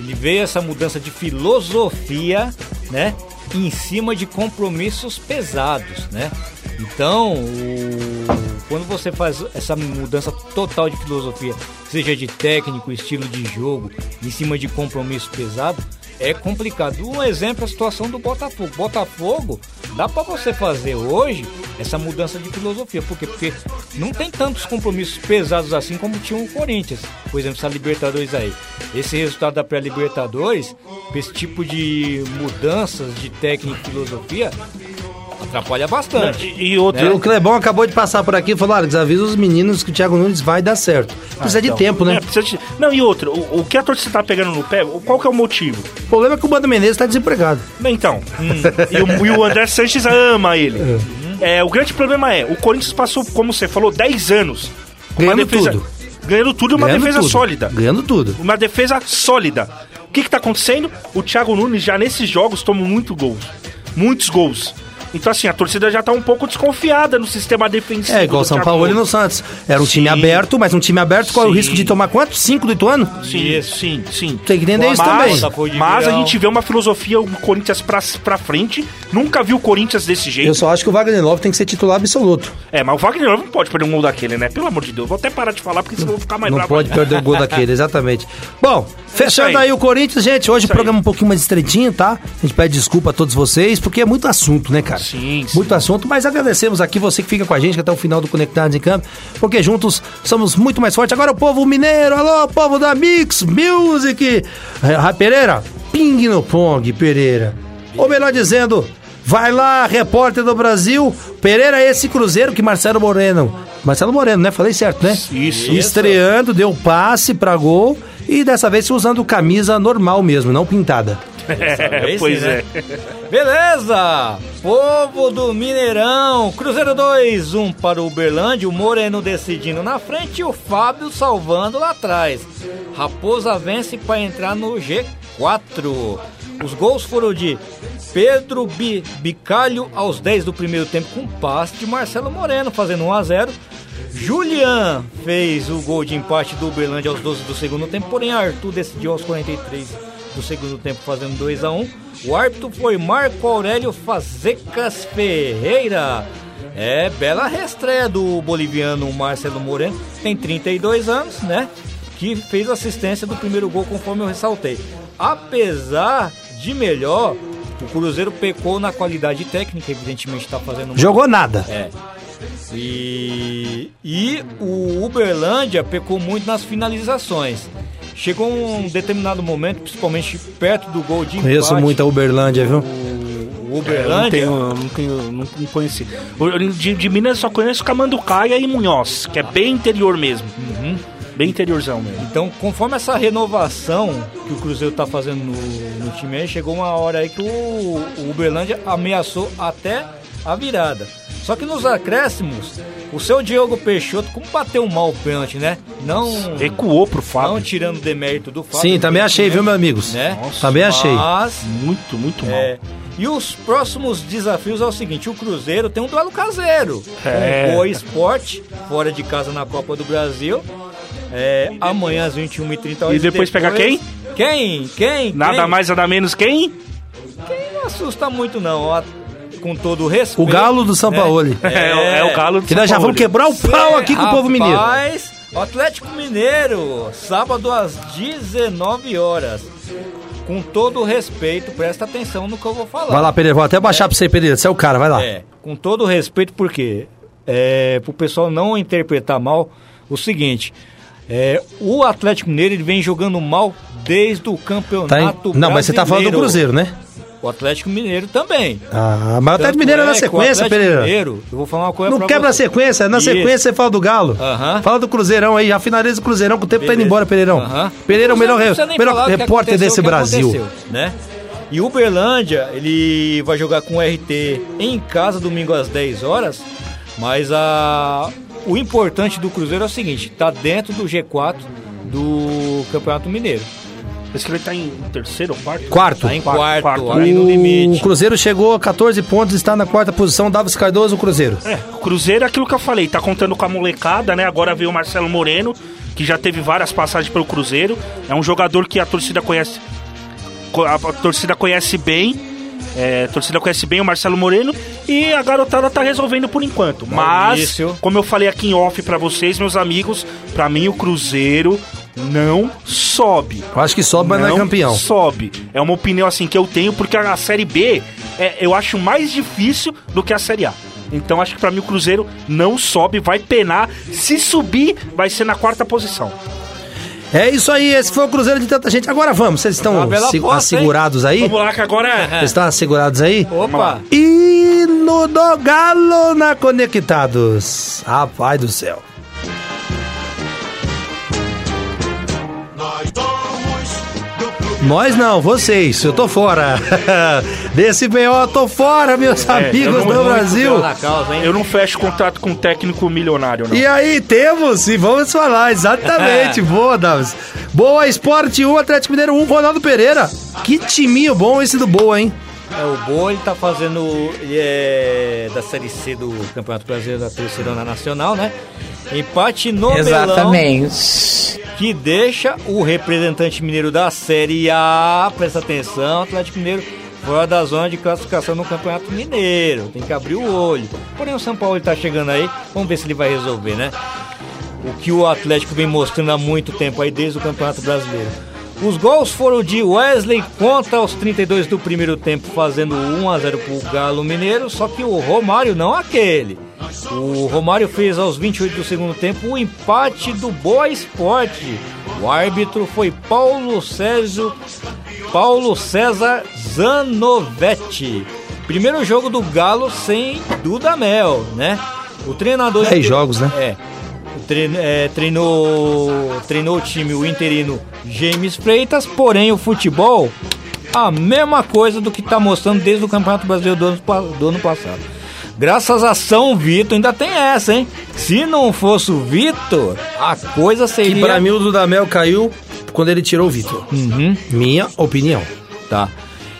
ele veio essa mudança de filosofia, né? Em cima de compromissos pesados, né? Então, o- quando você faz essa mudança total de filosofia, seja de técnico, estilo de jogo, em cima de compromisso pesado, é complicado. Um exemplo é a situação do Botafogo. Botafogo, dá pra você fazer hoje essa mudança de filosofia. Por quê? Porque não tem tantos compromissos pesados assim como tinha o Corinthians. Por exemplo, essa Libertadores aí. Esse resultado da pré-Libertadores, esse tipo de mudanças de técnica e filosofia, atrapalha bastante. E, e outra. E o Clebão acabou de passar por aqui e falou: Alex, avisa os meninos que o Thiago Nunes vai dar certo. Precisa de Então, tempo, né? é, precisa de- Não, e outra, o, o que a torcida tá pegando no pé, qual que é o motivo? O problema é que o Bando Menezes tá desempregado. Então, e, o, e o André Sanches ama ele. É, o grande problema é, o Corinthians passou, como você falou, 10 anos. com uma Ganhando defesa- tudo. Ganhando tudo e uma Ganhando defesa tudo. sólida. Ganhando tudo. Uma defesa sólida. O que que tá acontecendo? O Thiago Nunes já nesses jogos toma muito gols. Muitos gols. Então, assim, a torcida já tá um pouco desconfiada no sistema defensivo. É igual São Paulo e no Santos. Era um time Sim. aberto, mas um time aberto, qual é o risco de tomar quanto? Cinco do Ituano? Sim, sim, sim. Tem que entender isso mas, também. Mas a gente vê uma filosofia, o Corinthians pra, pra frente. Nunca viu o Corinthians desse jeito. Eu só acho que o Wagner Love tem que ser titular absoluto. É, mas o Wagner não pode perder um gol daquele, né? Pelo amor de Deus. Vou até parar de falar, porque senão eu vou ficar mais Não bravo. pode perder o gol daquele, exatamente. Bom, fechando aí. aí. o Corinthians, gente, hoje o programa é um pouquinho mais estreitinho, tá? A gente pede desculpa a todos vocês, porque é muito assunto, né, cara? Sim, Muito assunto, mas agradecemos aqui você que fica com a gente até o final do Conectados em Campo, porque juntos somos muito mais fortes. Agora o povo mineiro, alô, povo da Mix Music. Ah, Pereira, ping no pong, Pereira. Ou melhor dizendo, vai lá, repórter do Brasil, Pereira, esse Cruzeiro que Marcelo Moreno. Marcelo Moreno, né? Falei certo, né? Isso. Estreando, deu passe pra gol e dessa vez usando camisa normal mesmo, não pintada. É, vez pois né? é. Beleza! Povo do Mineirão, Cruzeiro 2, 1 para o Uberlândia, o Moreno decidindo na frente e o Fábio salvando lá atrás. Raposa vence para entrar no G4. Os gols foram de Pedro Bi- Bicalho aos 10 do primeiro tempo com passe de Marcelo Moreno, fazendo 1 a 0. Julian fez o gol de empate do Uberlândia aos 12 do segundo tempo, porém Arthur decidiu aos 43 do segundo tempo fazendo 2 a 1 O árbitro foi Marco Aurélio Fazecas Ferreira. É, bela reestreia do boliviano Marcelo Moreno, tem 32 anos, né? Que fez assistência do primeiro gol, conforme eu ressaltei. Apesar de melhor, o Cruzeiro pecou na qualidade técnica, evidentemente está fazendo uma- Jogou nada. é. E, e o Uberlândia pecou muito nas finalizações. Chegou um determinado momento, principalmente perto do gol de Conheço empate, muito a Uberlândia, viu? o Eu não Uberlândia. tenho, eu não tenho, não, não conheci. De, de Minas eu só conheço Camanducaia e Munhoz, que é bem interior mesmo. Uhum. Bem interiorzão mesmo. Então, conforme essa renovação que o Cruzeiro tá fazendo no, no time aí, chegou uma hora aí que o, o Uberlândia ameaçou até a virada. Só que nos acréscimos, o seu Diogo Peixoto, como bateu mal o pênalti, né? Não. Recuou pro Fábio. Não tirando demérito do Fábio. Sim, também achei, viu, meus amigos? Né? Também achei. Mas, Muito, muito mal. é, e os próximos desafios é o seguinte: o Cruzeiro tem um duelo caseiro. É. Com o Boa Esporte, fora de casa na Copa do Brasil. É, amanhã às 21h30 horas. E depois pegar quem? Quem? Quem? Nada Quem? mais, nada menos quem? Quem não assusta muito, não. Com todo o respeito. O Galo do São né? Paulo. É, é o Galo do Que São nós já Paulo. vamos quebrar o pau aqui com o povo mineiro. Rapaz, o Atlético Mineiro, sábado às 19 horas. Com todo o respeito, presta atenção no que eu vou falar. Vai lá, Pereira, vou até baixar pra você, Pereira. Você é o cara, vai lá. É, com todo o respeito, porque é, pro pessoal não interpretar mal, o seguinte, É, o Atlético Mineiro ele vem jogando mal desde o Tá em- campeonato Não, mas você tá falando do brasileiro. Cruzeiro, né? O Atlético Mineiro também. Ah, mas o Atlético Mineiro é na o sequência, Pereira. Mineiro, eu vou falar uma coisa Não quebra a você. sequência, na Isso. sequência você fala do Galo. Aham. Fala do Cruzeirão aí, já finaliza o Cruzeirão, que o tempo tá indo Beleza. embora, Pereirão. Aham. Pereira é o melhor, melhor repórter desse Brasil. né? E o Uberlândia, ele vai jogar com o RT em casa domingo às 10 horas, mas a o importante do Cruzeiro é o seguinte, tá dentro do G4 do Campeonato Mineiro. Que ele tá em terceiro ou quarto? Quarto. Tá em quarto, quarto. ali no O limite. Cruzeiro chegou a 14 pontos, está na quarta posição. Davis Cardoso, o Cruzeiro. É, o Cruzeiro é aquilo que eu falei, tá contando com a molecada, né? Agora veio o Marcelo Moreno, que já teve várias passagens pelo Cruzeiro. É um jogador que a torcida conhece. co- A, torcida conhece bem. É, a torcida conhece bem o Marcelo Moreno e a garotada tá resolvendo por enquanto. Mas, Maurício. como eu falei aqui em off pra vocês, meus amigos, pra mim o Cruzeiro não sobe. Eu acho que sobe, mas não é campeão. Sobe. É uma opinião assim que eu tenho, porque a Série B é, eu acho mais difícil do que a Série A. Então acho que pra mim o Cruzeiro não sobe, vai penar. Se subir, vai ser na quarta posição. É isso aí, esse foi o Cruzeiro de tanta gente. Agora vamos, vocês estão bela se- aposta, assegurados aí? Vamos lá que agora é. Vocês estão assegurados aí? Opa! Hino do Galo na Conectados. Rapaz do céu. Nós não, vocês, eu tô fora. Desse BO eu tô fora, meus É, amigos do Brasil. Causa? Eu não fecho contrato com um técnico milionário, não. E aí, temos, e vamos falar, exatamente. Boa, Davis. Boa, Esporte 1, Atlético Mineiro 1, Ronaldo Pereira. Que timinho bom esse do Boa, hein? É, o Boa ele tá fazendo. Ele é da Série C do Campeonato Brasileiro da Terceirona Nacional, né? Empate no Belão, Exatamente. que deixa o representante mineiro da Série A, presta atenção, Atlético Mineiro, fora da zona de classificação no Campeonato Mineiro. Tem que abrir o olho. Porém, o São Paulo está chegando aí, vamos ver se ele vai resolver, né? O que o Atlético vem mostrando há muito tempo aí, desde o Campeonato Brasileiro. Os gols foram de Wesley contra os 32 do primeiro tempo, fazendo 1 a 0 pro Galo Mineiro, só que o Romário não aquele. O Romário fez aos 28 do segundo tempo o empate do Boa Esporte. O árbitro foi Paulo César, Paulo César Zanovetti. Primeiro jogo do Galo sem Dudamel, né? O treinador. Dez jogos, né? É. O trein- é, treinou, treinou o time, o interino James Freitas, porém o futebol, a mesma coisa do que está mostrando desde o Campeonato Brasileiro do ano, do ano passado. Graças a São Vitor, ainda tem essa, hein? Se não fosse o Vitor, a coisa seria. Que pra mim o Dudamel caiu quando ele tirou o Vitor. Uhum. Minha opinião. Tá.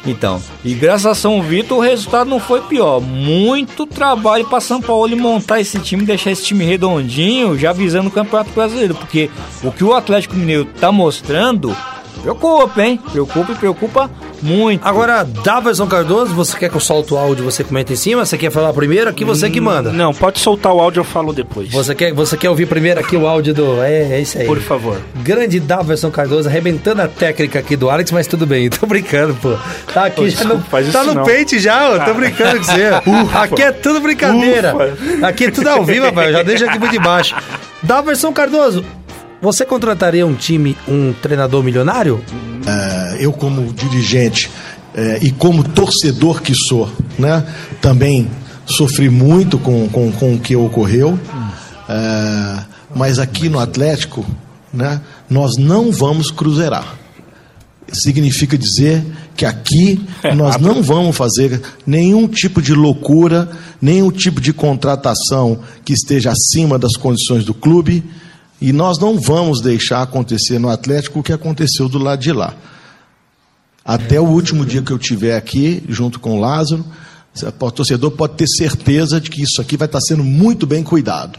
Então, e graças a São Vitor o resultado não foi pior. Muito trabalho para São Paulo montar esse time, deixar esse time redondinho, já visando o Campeonato Brasileiro, porque o que o Atlético Mineiro tá mostrando preocupa, hein? Preocupa e preocupa muito. Agora, Daverson Cardoso, você quer que eu solte o áudio você comenta em cima? Você quer falar primeiro? Aqui você que manda. Não, pode soltar o áudio, eu falo depois. Você quer, você quer ouvir primeiro aqui o áudio do. É, é isso aí. Por favor. Grande Daverson Cardoso, arrebentando a técnica aqui do Alex, mas tudo bem, tô brincando, pô. Tá aqui Pô, já desculpa, no, faz tá isso no não. peito já, ó, tô brincando com você. aqui é tudo brincadeira. Ufa. Aqui é tudo ao vivo, rapaz, já deixa aqui por debaixo. Daverson Cardoso, você contrataria um time, um treinador milionário? É, eu como dirigente é, e como torcedor que sou, né, também sofri muito com, com, com o que ocorreu, É, mas aqui no Atlético, né, nós não vamos cruzeirar. Significa dizer que aqui nós não vamos fazer nenhum tipo de loucura, nenhum tipo de contratação que esteja acima das condições do clube, e nós não vamos deixar acontecer no Atlético o que aconteceu do lado de lá. Até o último dia que eu estiver aqui, junto com o Lázaro, o torcedor pode ter certeza de que isso aqui vai estar sendo muito bem cuidado,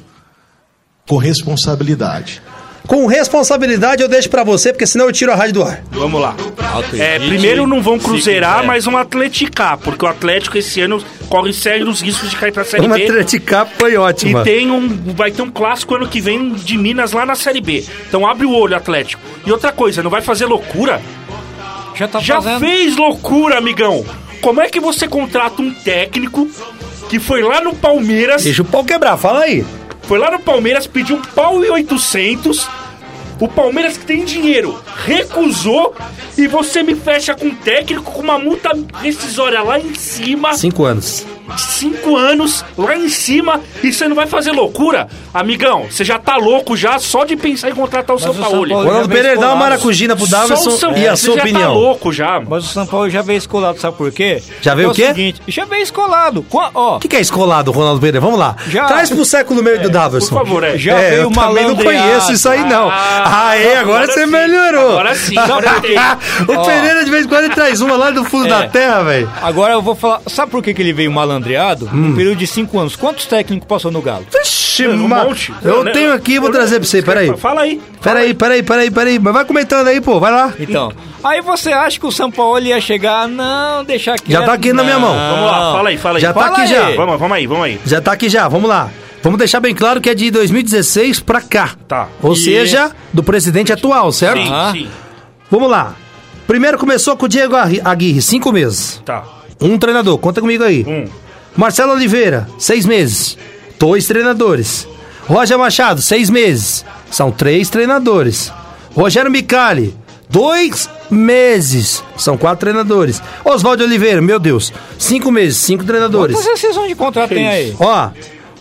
com responsabilidade. Com responsabilidade eu deixo pra você, porque senão eu tiro a rádio do ar. Vamos lá. É, primeiro não vão cruzeirar, mas vão atleticar, porque o Atlético esse ano corre sérios riscos de cair pra Série Uma B. Atleticap foi ótima. E tem um, vai ter um clássico ano que vem de Minas lá na Série B. Então abre o olho, Atlético. E outra coisa, não vai fazer loucura? Já tá Já fazendo. fez loucura, amigão. Como é que você contrata um técnico que foi lá no Palmeiras, Deixa o pau quebrar, fala aí. Foi lá no Palmeiras, pediu um pau e 800 O Palmeiras que tem dinheiro recusou e você me fecha com um técnico com uma multa rescisória lá em cima. Cinco anos. Cinco anos lá em cima e você não vai fazer loucura? Amigão, você já tá louco já só de pensar em contratar o São Paulo. Ronaldo Pereira, dá uma maracujina pro Davidson e a sua já opinião. tá louco já. Mas o São Paulo já veio escolado, sabe por quê? Já veio Porque o é quê? seguinte, já veio escolado. O que, que é escolado, Ronaldo Pereira? Vamos lá. Já- Traz pro século meio do Davidson. por favor, é. Já é, veio eu também não conheço isso aí, não. Ah, Aê, agora, agora você sim. melhorou. Agora sim, agora o. Pereira, de vez em quando, ele traz uma lá do fundo É. da terra, velho. Agora eu vou falar. Sabe por que, que ele veio malandreado? Hum. No período de cinco anos. Quantos técnicos passou no Galo? Vixe, Um ma- monte. Eu Né? tenho aqui, vou trazer pra você, peraí. Fala aí. Peraí, peraí, peraí, peraí. Mas vai comentando aí, pô, vai lá. Então, aí você acha que o São Paulo ia chegar? Não, deixar aqui. Já tá aqui na minha mão. Vamos lá, fala aí, fala aí. Já tá Fala aqui aí. já. Vamos, vamos aí, vamos aí. Já tá aqui já, vamos lá. Vamos deixar bem claro que é de 2016 pra cá. Tá. Ou E- seja, do presidente atual, certo? Sim, Ah. sim. Vamos lá. Primeiro começou com o Diego Agui- Aguirre, cinco meses. Tá. Um treinador, conta comigo aí. Um. Marcelo Oliveira, seis meses. Dois treinadores. Roger Machado, seis meses. São três treinadores. Rogério Micali, dois meses. São quatro treinadores. Oswaldo Oliveira, meu Deus, cinco meses, cinco treinadores. Quantas rescisões de contrato tem aí? Ó,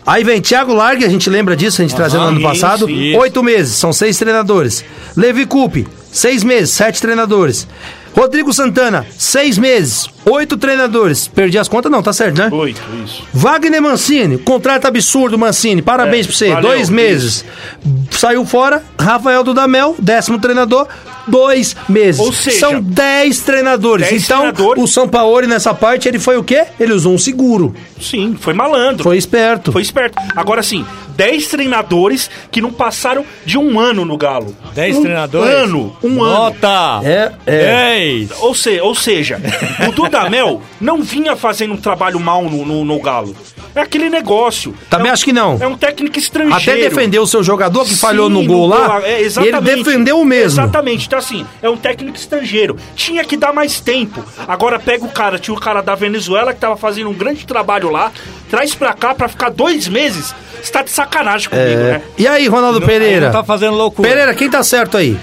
aí vem Thiago Largue, a gente lembra disso, a gente trazendo no ano isso, passado. isso. Oito meses, são seis treinadores. Levi Coupe, seis meses, sete treinadores. Rodrigo Santana, seis meses, oito treinadores. Perdi as contas? Não, tá certo, né? Oito, isso. Wagner Mancini, contrato absurdo, Mancini. Parabéns É, pra você. valeu, dois meses. Saiu fora. Rafael Dudamel, décimo treinador, dois meses. Ou seja, São dez treinadores. dez então, treinadores. o São Paulo nessa parte, ele foi o quê? Ele usou um seguro. Sim, foi malandro. Foi esperto. Foi esperto. Agora sim, 10 treinadores que não passaram de um ano no Galo. 10 um treinadores? ano. Um ano. Nota! É, é. 10! Ou, se, ou seja, o Dudamel não vinha fazendo um trabalho mal no, no, no Galo. É aquele negócio. Também é um, acho que não. É um técnico estrangeiro. Até defendeu o seu jogador que falhou Sim, no gol lá. É, e ele defendeu o mesmo. Exatamente. Então, assim, é um técnico estrangeiro. Tinha que dar mais tempo. Agora pega o cara, tinha o cara da Venezuela que tava fazendo um grande trabalho lá, traz pra cá pra ficar dois meses. Você tá de sacanagem comigo, É. né? E aí, Ronaldo Não- Pereira? Não tá fazendo loucura. Pereira, quem tá certo aí?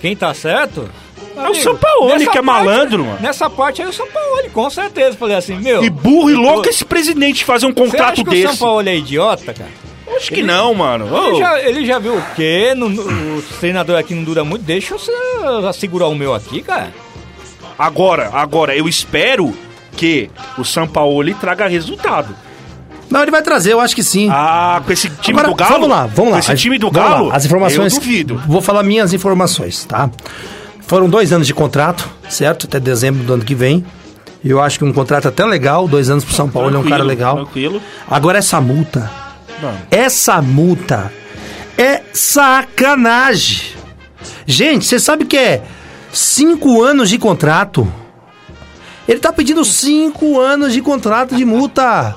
Quem tá certo? É o Sampaoli que é parte- malandro, mano. Nessa parte aí o São Paulo, com certeza. Falei assim, meu. E burro e louco esse presidente fazer um Você acha contrato que desse. o São Paulo é idiota, cara? Acho que não, mano. Ele, já, ele já viu o quê? No, no- o treinador aqui não dura muito. Deixa eu segurar o meu aqui, cara. Agora, agora, eu espero que o Sampaoli traga resultado. Não, ele vai trazer, eu acho que sim. Ah, com esse time Agora, do Galo? Vamos lá, vamos lá. Com esse time do lá, Galo? As informações. Eu duvido. Vou falar minhas informações, tá? Foram dois anos de contrato, certo? Até dezembro do ano que vem. Eu acho que um contrato até legal, dois anos pro São Paulo, ele é um cara legal. Tranquilo. Agora essa multa, Não. essa multa é sacanagem. Gente, você sabe que é cinco anos de contrato? Ele tá pedindo cinco anos de contrato de multa.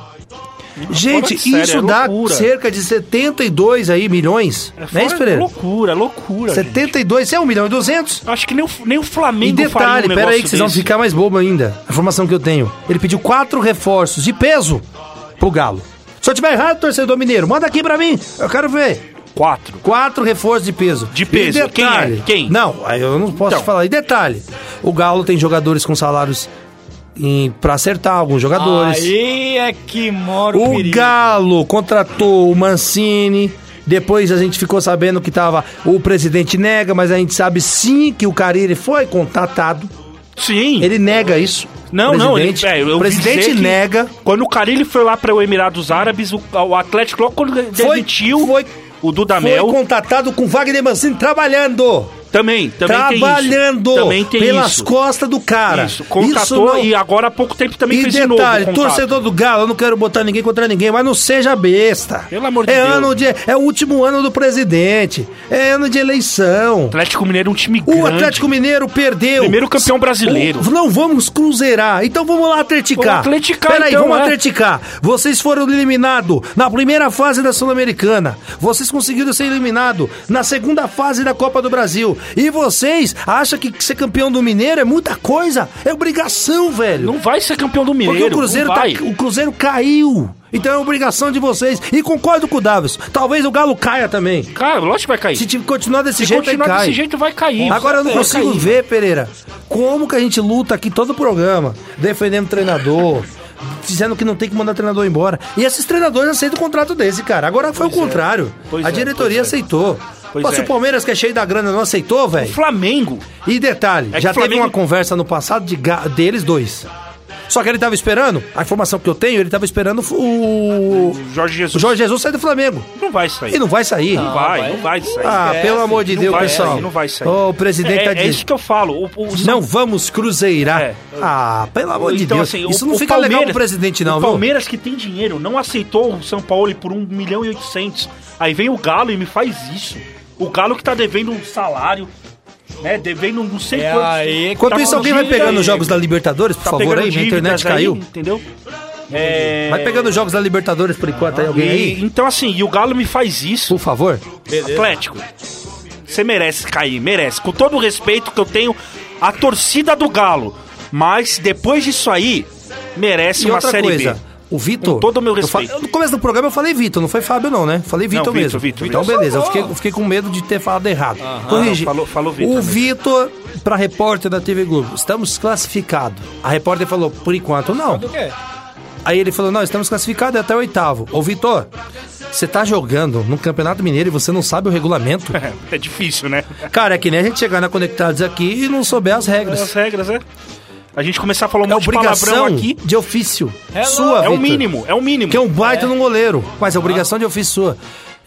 Gente, sério, isso é dá cerca de 72 aí milhões. É, não é fora- isso, Pereira? loucura, é loucura. gente. 72, é 1 milhão e 200. Acho que nem o, nem o E Flamengo faria detalhe, um pera aí que vocês vão ficar mais bobo ainda. A informação que eu tenho. Ele pediu quatro reforços de peso pro Galo. Se eu tiver errado, torcedor mineiro, manda aqui pra mim. Eu quero ver. Quatro. Quatro reforços de peso. De peso. E detalhe, Quem é? Quem? Não, eu não posso Então. te falar. E detalhe, o Galo tem jogadores com salários pra acertar alguns jogadores. Aí é que mora o, O perigo. Galo contratou o Mancini. Depois a gente ficou sabendo que tava. O presidente nega, mas a gente sabe sim que o Carille foi contatado. Sim. Ele nega isso. Não, não, ele, é, eu o presidente nega. Quando o Carilli foi lá para o Emirados Árabes, o, o Atlético logo quando Foi, demitiu foi, o foi Dudamel. contatado com Wagner Mancini trabalhando. Também, também trabalhando tem isso. Também tem pelas isso. costas do cara. Isso, contratou não- e agora há pouco tempo também E fez de novo. detalhe, o contrato. torcedor do Galo, eu não quero botar ninguém contra ninguém, mas não seja besta. Pelo amor de é Deus. Ano de, é o último ano do presidente. É ano de eleição. Atlético Mineiro é um time O grande. Atlético Mineiro perdeu. Primeiro campeão brasileiro. O- não vamos cruzeirar. Então vamos lá atleticar. Vamos atleticar, Peraí, então, vamos é. atleticar. Vocês foram eliminados na primeira fase da Sul-Americana. Vocês conseguiram ser eliminados na segunda fase da Copa do Brasil. E vocês acham que ser campeão do Mineiro é muita coisa? É obrigação, velho. Não vai ser campeão do Mineiro. Porque o Cruzeiro, tá, o Cruzeiro caiu. Então é obrigação de vocês. E concordo com o Davis. Talvez o Galo caia também. Cara, lógico que vai cair. Se continuar desse Se jeito, continuar desse jeito, vai cair. Agora eu não consigo cair. ver, Pereira, como que a gente luta aqui todo o programa, defendendo o treinador, dizendo que não tem que mandar treinador embora. E esses treinadores aceitam o contrato desse, cara. Agora foi o contrário. Pois a é, diretoria pois é. aceitou. Pois Pô, se é. o Palmeiras, que é cheio da grana, não aceitou, velho. Flamengo. E detalhe, É que já o teve Flamengo- uma conversa no passado de ga- deles dois. Só que ele tava esperando, a informação que eu tenho, ele tava esperando o. Jorge Jesus. O Jorge Jesus sair do Flamengo. Não vai sair. E não vai sair. Não vai, não vai sair. Ah, Esquece. pelo amor de Não Deus, vai pessoal. sair, não vai sair. Ô, o presidente é, tá é dizendo. isso que eu falo. O, o- Não vamos cruzeirar. É. Ah, pelo amor de Então, Deus. assim, Isso o- não o fica legal pro Palmeiras- presidente, não, o viu? Palmeiras que tem dinheiro não aceitou o São Paulo por 1 milhão e 800. Aí vem o Galo e me faz isso. O Galo que tá devendo um salário, né? Devendo não sei É quantos. aí que Enquanto tá isso, alguém vai pegando aí. os jogos da Libertadores, por Tá favor, aí. Minha internet aí, caiu. entendeu? É... Vai pegando os jogos da Libertadores por enquanto aí, alguém E- aí. Então, assim, e o Galo me faz isso. Por favor. Atlético, você merece cair, merece. Com todo o respeito que eu tenho à torcida do Galo. Mas depois disso aí, merece E uma outra Série coisa, B. o Vitor. Com todo o meu eu respeito. falei- no começo do programa eu falei Vitor, não foi Fábio, não, né? Falei Vitor mesmo. Vitor, então, Vitor. beleza, eu fiquei, eu fiquei com medo de ter falado errado. Corrigi. Não, falou- falou Vitor o. Vitor, pra repórter da TV Globo, estamos classificados. A repórter falou, por enquanto, não. Do quê? Aí ele falou, não, estamos classificados até o oitavo. Ô, Vitor, você tá jogando no Campeonato Mineiro e você não sabe o regulamento? É difícil, né? Cara, é que nem a gente chegar na Conectados aqui e não souber as regras. As regras, é. A gente começar a falar um É monte de obrigação palavrão aqui. de ofício É, sua, é o mínimo, é o mínimo. Que é um baita num goleiro. Mas é obrigação de ofício sua.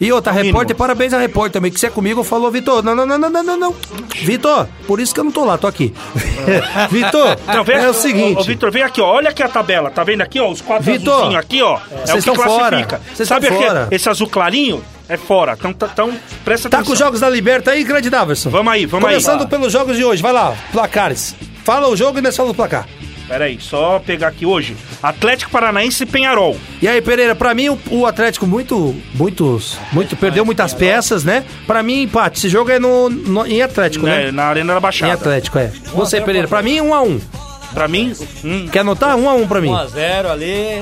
E outra, É repórter, parabéns à repórter também, que você é comigo, falou, Vitor, não, não, não, não, não, não, não. Vitor, por isso que eu não tô lá, tô aqui. Vitor, Não, vem é o seguinte. Ô, Vitor, vem aqui, ó. Olha aqui a tabela. Tá vendo aqui, ó? Os quatro Vitor, azulzinhos aqui, ó. É, vocês o que fora. classifica. Vocês Sabe estão aqui, fora. esse azul clarinho? É fora. Então, tá- então presta Tá atenção. com os jogos da Liberta aí, grande Daverson? Vamos aí, vamos Começando aí. pelos jogos de hoje, vai lá, placares. Fala o jogo e nós falamos o placar. Pera aí, só pegar aqui hoje. Atlético Paranaense e Penharol. E aí, Pereira, pra mim o, o Atlético muito, muitos, muito, perdeu muitas peças, né? Pra mim, empate. Esse jogo é no, no- em Atlético, né, né? Na Arena da Baixada. Em Atlético, é. Você, Pereira, pra mim, um a um. Pra mim, um. Quer anotar? Um a um pra mim. 1x0 ali.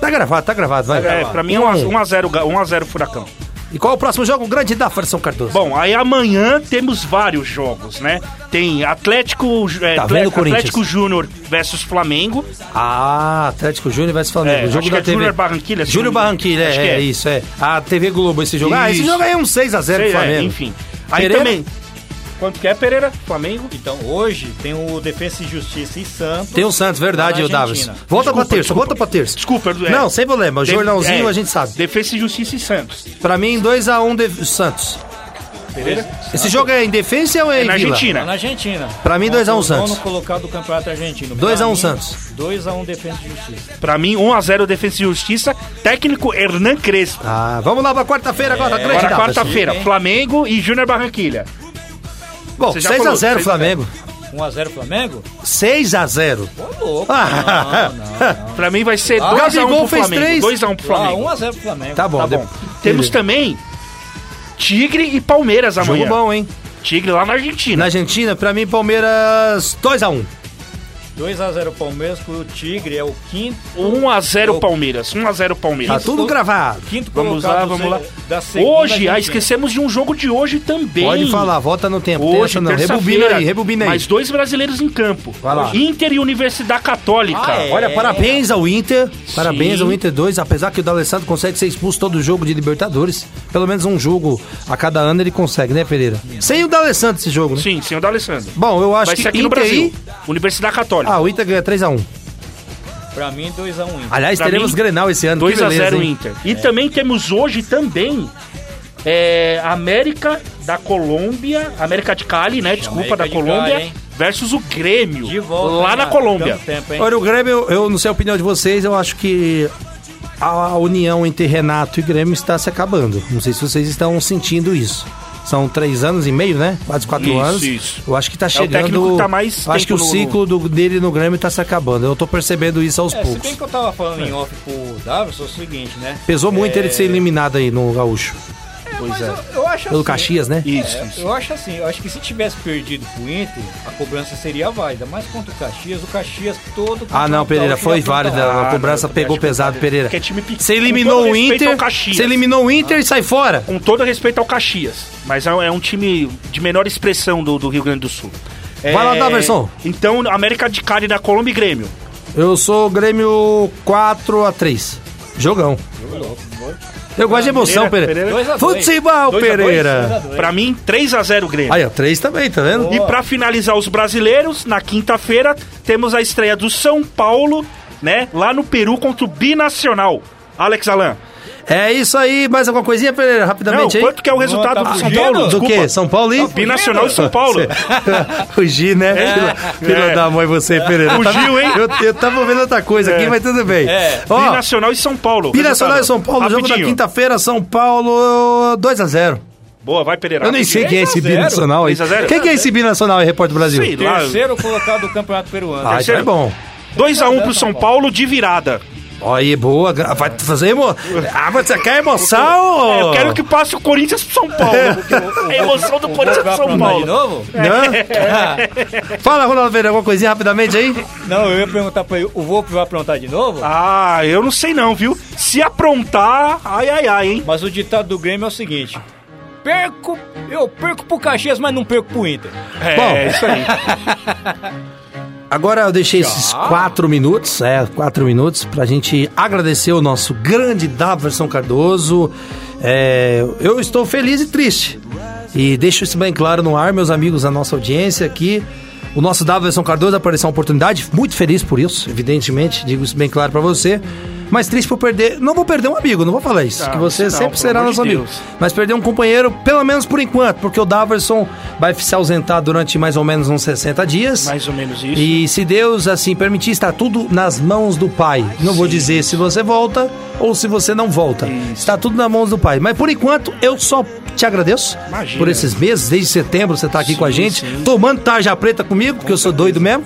Tá gravado, tá gravado, vai. É, pra mim, Um a 1x0 1x0 Furacão. E qual é o próximo jogo? O grande da São Cardoso. Bom, aí amanhã temos vários jogos, né? Tem Atlético, é, Tá vendo? Atlético Júnior versus Flamengo. Ah, Atlético Júnior se Flamengo. É, jogo acho da que é TV. Júnior Barranquilha, Júnior. Barranquilha, é, é isso, é. A TV Globo, esse jogo. Ah, esse Isso. jogo aí é um 6x0 Sei, pro Flamengo. enfim. Aí Pereira? também. Quanto que é, Pereira? Flamengo? Então, hoje tem o Defensa e Justiça e Santos. Tem o Santos, verdade, o Davis. Volta pra Desculpa, terça, desculpa. volta pra terça. Desculpa, é, Não, sem problema. O De- jornalzinho é, a gente sabe. Defesa e Justiça e Santos. Pra mim, 2x1 de Santos. Pereira? Esse jogo é em defesa ou é, É em na Vila? Argentina. Lá na Argentina. Pra mim, 2 a 1 Contra o Santos. nono colocado do Campeonato Argentino. 2 a 1 Pra mim, Santos. 2x1 Defensa e Justiça. Pra mim, 1x0 Defesa e Justiça. Técnico Hernan Crespo. Ah, vamos lá pra quarta-feira agora, grande Agora, quarta-feira, Flamengo e Júnior Barranquilha. Bom, Você já 6x0 falou, seis- Flamengo. 1x0 Flamengo? 6x0. Ô, louco. Ah, Pra mim vai ser Ah, 2x1 Gabigol pro fez Flamengo. três. 2x1 pro Flamengo. Ah, 1x0 pro Flamengo. Tá bom, Tá de- bom. Temos também Tigre e Palmeiras amanhã. Jogo bom, hein? Tigre lá na Argentina. Na Argentina, pra mim, Palmeiras 2x1. 2x0 Palmeiras, o Tigre é o quinto. 1x0 Palmeiras. 1x0 Tá Palmeiras. tudo gravado. Quinto Vamos lá, vamos lá. Hoje, ah, Argentina. esquecemos de um jogo de hoje também. Pode falar, volta no tempo. Hoje, Terça não. Rebobina aí, rebobina aí. Mais dois brasileiros em campo. Vai lá. Inter e Universidade Católica. Ah, é? Olha, parabéns ao Inter. Parabéns Sim. ao Inter 2, apesar que o D'Alessandro consegue ser expulso todo jogo de Libertadores. Pelo menos um jogo a cada ano ele consegue, né, Pereira? Sem o D'Alessandro esse jogo, né? Sim, senhor D'Alessandro. Bom, eu acho Vai que ser aqui no Inter Brasil. e... Universidade Católica. Ah, o Inter ganha 3x1. Pra mim, 2x1 Inter. Aliás, Pra teremos mim, Grenal esse ano. que 2 a beleza, 0 hein? Inter. E também temos hoje também é, América da Colômbia, América de Cali, né? Desculpa, América da de Colômbia, Cali, versus o Grêmio, De volta. lá na Colômbia. Tempo? Olha, o Grêmio, eu, eu não sei a opinião de vocês, eu acho que a união entre Renato e Grêmio está se acabando. Não sei se vocês estão sentindo isso. São três anos e meio, né? Quase quatro Isso, anos. isso. Eu acho que tá É o chegando. técnico que tá mais acho que o no- ciclo do- dele no Grêmio tá se acabando. Eu tô percebendo isso aos É, se poucos. bem que eu tava falando em off pro Davis, é o seguinte, né? Pesou muito É, ele ser eliminado aí no Gaúcho. Pois Mas é. eu, eu acho Pelo assim, Caxias, né? Isso, É, isso. eu acho assim, eu acho que se tivesse perdido pro Inter, a cobrança seria válida. Mas contra o Caxias, o Caxias todo. Ah, não, Pereira, foi válida. A cobrança pegou pesado, Pereira. Porque é time pequeno. Você eliminou o respeito Inter. ao Caxias. Você eliminou o Inter e sai fora. Com todo respeito ao Caxias. Mas é é um time de menor expressão do, do Rio Grande do Sul. É, Vai lá, Daverson. Então, América de Cali da Colômbia e Grêmio. Eu sou Grêmio 4x3. Jogão. Eu gosto de emoção, Pereira, Pereira. Futebol, Pereira. Pra mim, 3x0 Grêmio. Aí, ó, 3 também, tá vendo? E pra finalizar os brasileiros, na quinta-feira, temos a estreia do São Paulo, né? Lá no Peru contra o Binacional. Alex Alan. É isso aí, mais alguma coisinha, Pereira, rapidamente Não, aí? quanto que é o resultado do tá São fugindo? Paulo? Do Desculpa. quê? São Paulo e? Binacional e São Paulo. Fugir, né? É. É. da mãe, você, Pereira. Fugiu, hein? Eu, eu tava vendo outra coisa aqui, É. mas tudo bem. É. Ó, Binacional e São Paulo. Binacional e. São Paulo, jogo da Rapidinho. quinta-feira, São Paulo 2x0. Boa, vai, Pereira. Eu nem sei quem é esse 3 a 0. binacional aí. 3 a 0? Quem que é esse binacional aí, Repórter Brasil? Sei lá. Terceiro colocado do Campeonato Peruano. Ah, isso é bom. 2x1 pro São Paulo de virada. Ó, aí, boa. Vai fazer emo... Ah, mas você quer emoção? É, eu quero que passe o Corinthians pro São Paulo. A emoção do Corinthians pro São aprontar Paulo. de novo? Né? Fala, Ronaldo Pereira, alguma coisinha rapidamente aí? Não, eu ia perguntar pra ele, o Volpe vai aprontar de novo? Ah, eu não sei não, viu? Se aprontar, ai, ai, ai, hein? Mas o ditado do Grêmio é o seguinte: perco, eu perco pro Caxias, mas não perco pro Inter. É, Bom. isso aí. Agora eu deixei esses quatro minutos, é, quatro minutos, pra gente agradecer o nosso grande Daverson Cardoso. É, eu estou feliz e triste. E deixo isso bem claro no ar, meus amigos, a nossa audiência aqui. O nosso Daverson Cardoso apareceu uma oportunidade, muito feliz por isso, evidentemente, digo isso bem claro pra você. Mas triste por perder. Não vou perder um amigo, não vou falar isso. Não, que você não, sempre será nosso de amigo. Deus. Mas perder um companheiro, pelo menos por enquanto, porque o Daverson vai se ausentar durante mais ou menos uns 60 dias. Mais ou menos isso. E se Deus assim permitir, está tudo nas mãos do Pai. Não vou dizer se você volta ou se você não volta. Está tudo nas mãos do Pai. Mas por enquanto, eu só te agradeço Imagina. por esses meses, desde setembro você está aqui com a gente, tomando tarja preta comigo, porque eu sou doido mesmo.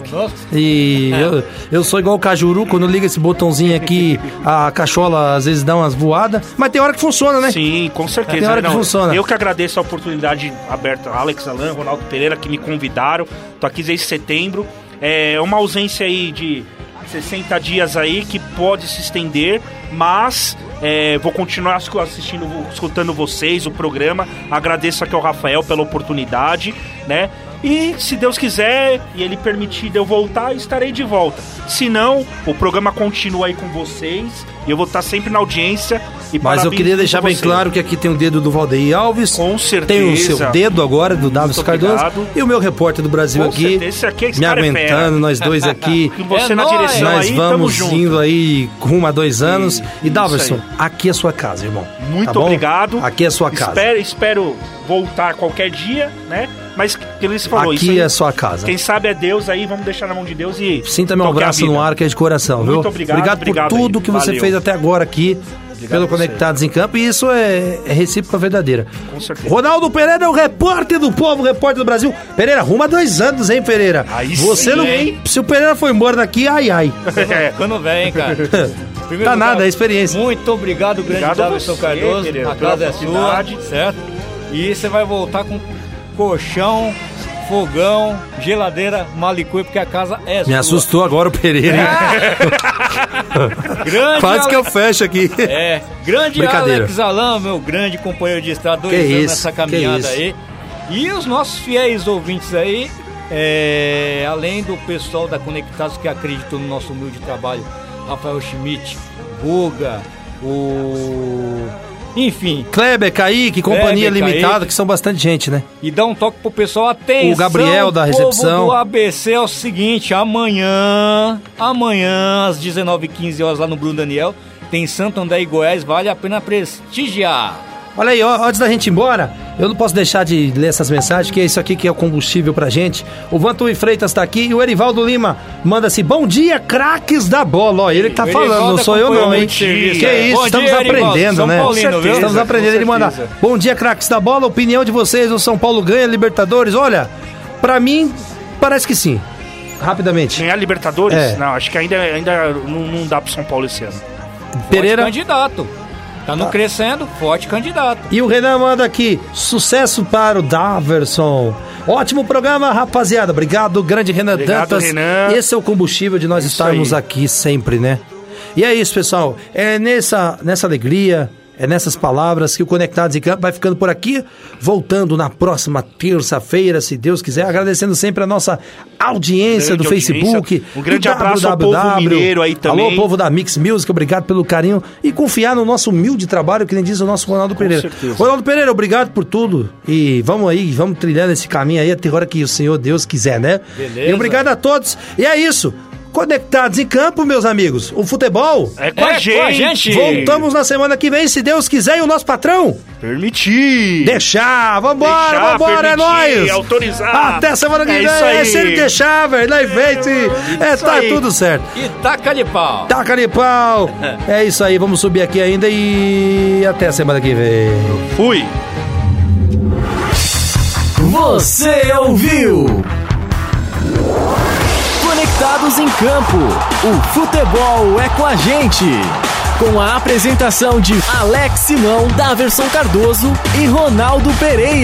E eu, eu sou igual o Cajuru, quando liga esse botãozinho aqui, a cachola às vezes dá umas voadas, mas tem hora que funciona, né? Sim, com certeza. Tem hora que Não, funciona. Eu que agradeço a oportunidade aberta. Alex Alan, Ronaldo Pereira, que me convidaram. Tô aqui desde setembro. É uma ausência aí de 60 dias aí que pode se estender, mas é, vou continuar assistindo, escutando vocês, o programa. Agradeço aqui ao Rafael pela oportunidade, né? E se Deus quiser e ele permitir de eu voltar, estarei de volta. Se não, o programa continua aí com vocês e eu vou estar sempre na audiência. E Mas eu queria deixar bem claro que aqui tem o dedo do Valdeir Alves. Com certeza. Tem o seu dedo agora, do Davis Cardoso. E o meu repórter do Brasil Com aqui. certeza, esse aqui- me é fera. aguentando, nós dois aqui. E você É na nóis. direção Nós aí, tamo vamos junto. indo aí rumo a dois anos. E, isso Daverson, aqui é sua casa, irmão. Muito Tá obrigado. Aqui é sua casa. Espero, espero voltar qualquer dia, né? Mas que ele se falou Aqui isso aí, é sua casa. Quem sabe é Deus aí, vamos deixar na mão de Deus e Sinta meu abraço no ar, que é de coração, viu? Muito obrigado, obrigado obrigado por tudo aí. que você Valeu. fez até agora aqui. pelo a você. Conectados em Campo, e isso é, é recíproca verdadeira. Com certeza. Ronaldo Pereira é o repórter do povo, repórter do Brasil. Pereira, arruma dois anos, hein, Pereira? Aí Você sim, não. hein? Se o Pereira foi embora daqui, ai, ai. É. Quando vem, hein, cara. Primeiro Tá nada, é experiência. Muito obrigado, grande Obrigado Davidson você, Cardoso. Pereira, a casa é sua, certo? E você vai voltar com colchão, fogão, geladeira, malicuia, porque a casa é sua. Me assustou agora o Pereira. hein? Grande Quase que eu Ale- fecho aqui. É, grande. Alex Alan, meu grande companheiro de estrada, dois Que anos isso, nessa caminhada aí. E os nossos fiéis ouvintes aí, é, além do pessoal da Conectados que acreditou no nosso humilde trabalho, Rafael Schmidt, Guga, o. Enfim, Kleber, Kaique, Companhia Kleber, Limitada, Kaique. que são bastante gente, né? e dá um toque pro pessoal. Atenção, O Gabriel da recepção. do ABC é o seguinte: amanhã, amanhã, às 19h15 horas lá no Bruno Daniel, tem Santo André e Goiás, vale a pena prestigiar. Olha aí, ó, antes da gente ir embora, eu não posso deixar de ler essas mensagens, que é isso aqui que é o combustível pra gente. O Vantuí Freitas tá aqui e o Erivaldo Lima manda-se, bom dia, craques da bola. Ó, ele que tá O falando, Erivaldo não sou eu não, hein? serviço, Que é. isso, Bom estamos dia, aprendendo, São né? Paulino, viu? Estamos aprendendo, ele manda, certeza. bom dia, craques da bola, opinião de vocês, o São Paulo ganha Libertadores? Olha, pra mim, parece que sim. Rapidamente. Ganhar Libertadores? É. Não, acho que ainda, ainda não, não dá pro São Paulo esse ano. Pereira, Candidato. Tá no crescendo, forte candidato. E o Renan manda aqui, sucesso para o Daverson. Ótimo programa, rapaziada. Obrigado, grande Renan Obrigado, Dantas. Renan. Esse é o combustível de nós Isso estarmos aí. aqui sempre, né? E é isso, pessoal. É nessa, nessa alegria, é nessas palavras que o Conectados em Campo vai ficando por aqui. Voltando na próxima terça-feira, se Deus quiser. Agradecendo sempre a nossa audiência Grande do Facebook. audiência. Um grande abraço ao povo mineiro aí também. Alô, povo da Mix Music, obrigado pelo carinho e confiar no nosso humilde trabalho, que nem diz o nosso Ronaldo Pereira. certeza. Ronaldo Pereira, obrigado por tudo. E vamos aí, vamos trilhando esse caminho aí até a hora que o Senhor Deus quiser, né? Beleza. E obrigado a todos. E é isso. Conectados em campo, meus amigos. O futebol. É com, a, É gente. com a gente. Voltamos na semana que vem, se Deus quiser, e o nosso patrão. Permitir. Deixar, vambora, Deixar, vambora, é nóis. autorizar. Até semana que É vem. isso É aí. se ele deixar, velho. Nós vem, se- É, tá aí. tudo certo. E taca de pau. Taca de pau. É isso aí, vamos subir aqui ainda e até a semana que vem. Fui. Você ouviu? Conectados em Campo. O futebol é com a gente. Com a apresentação de Alex Simão, Daverson Cardoso e Ronaldo Pereira.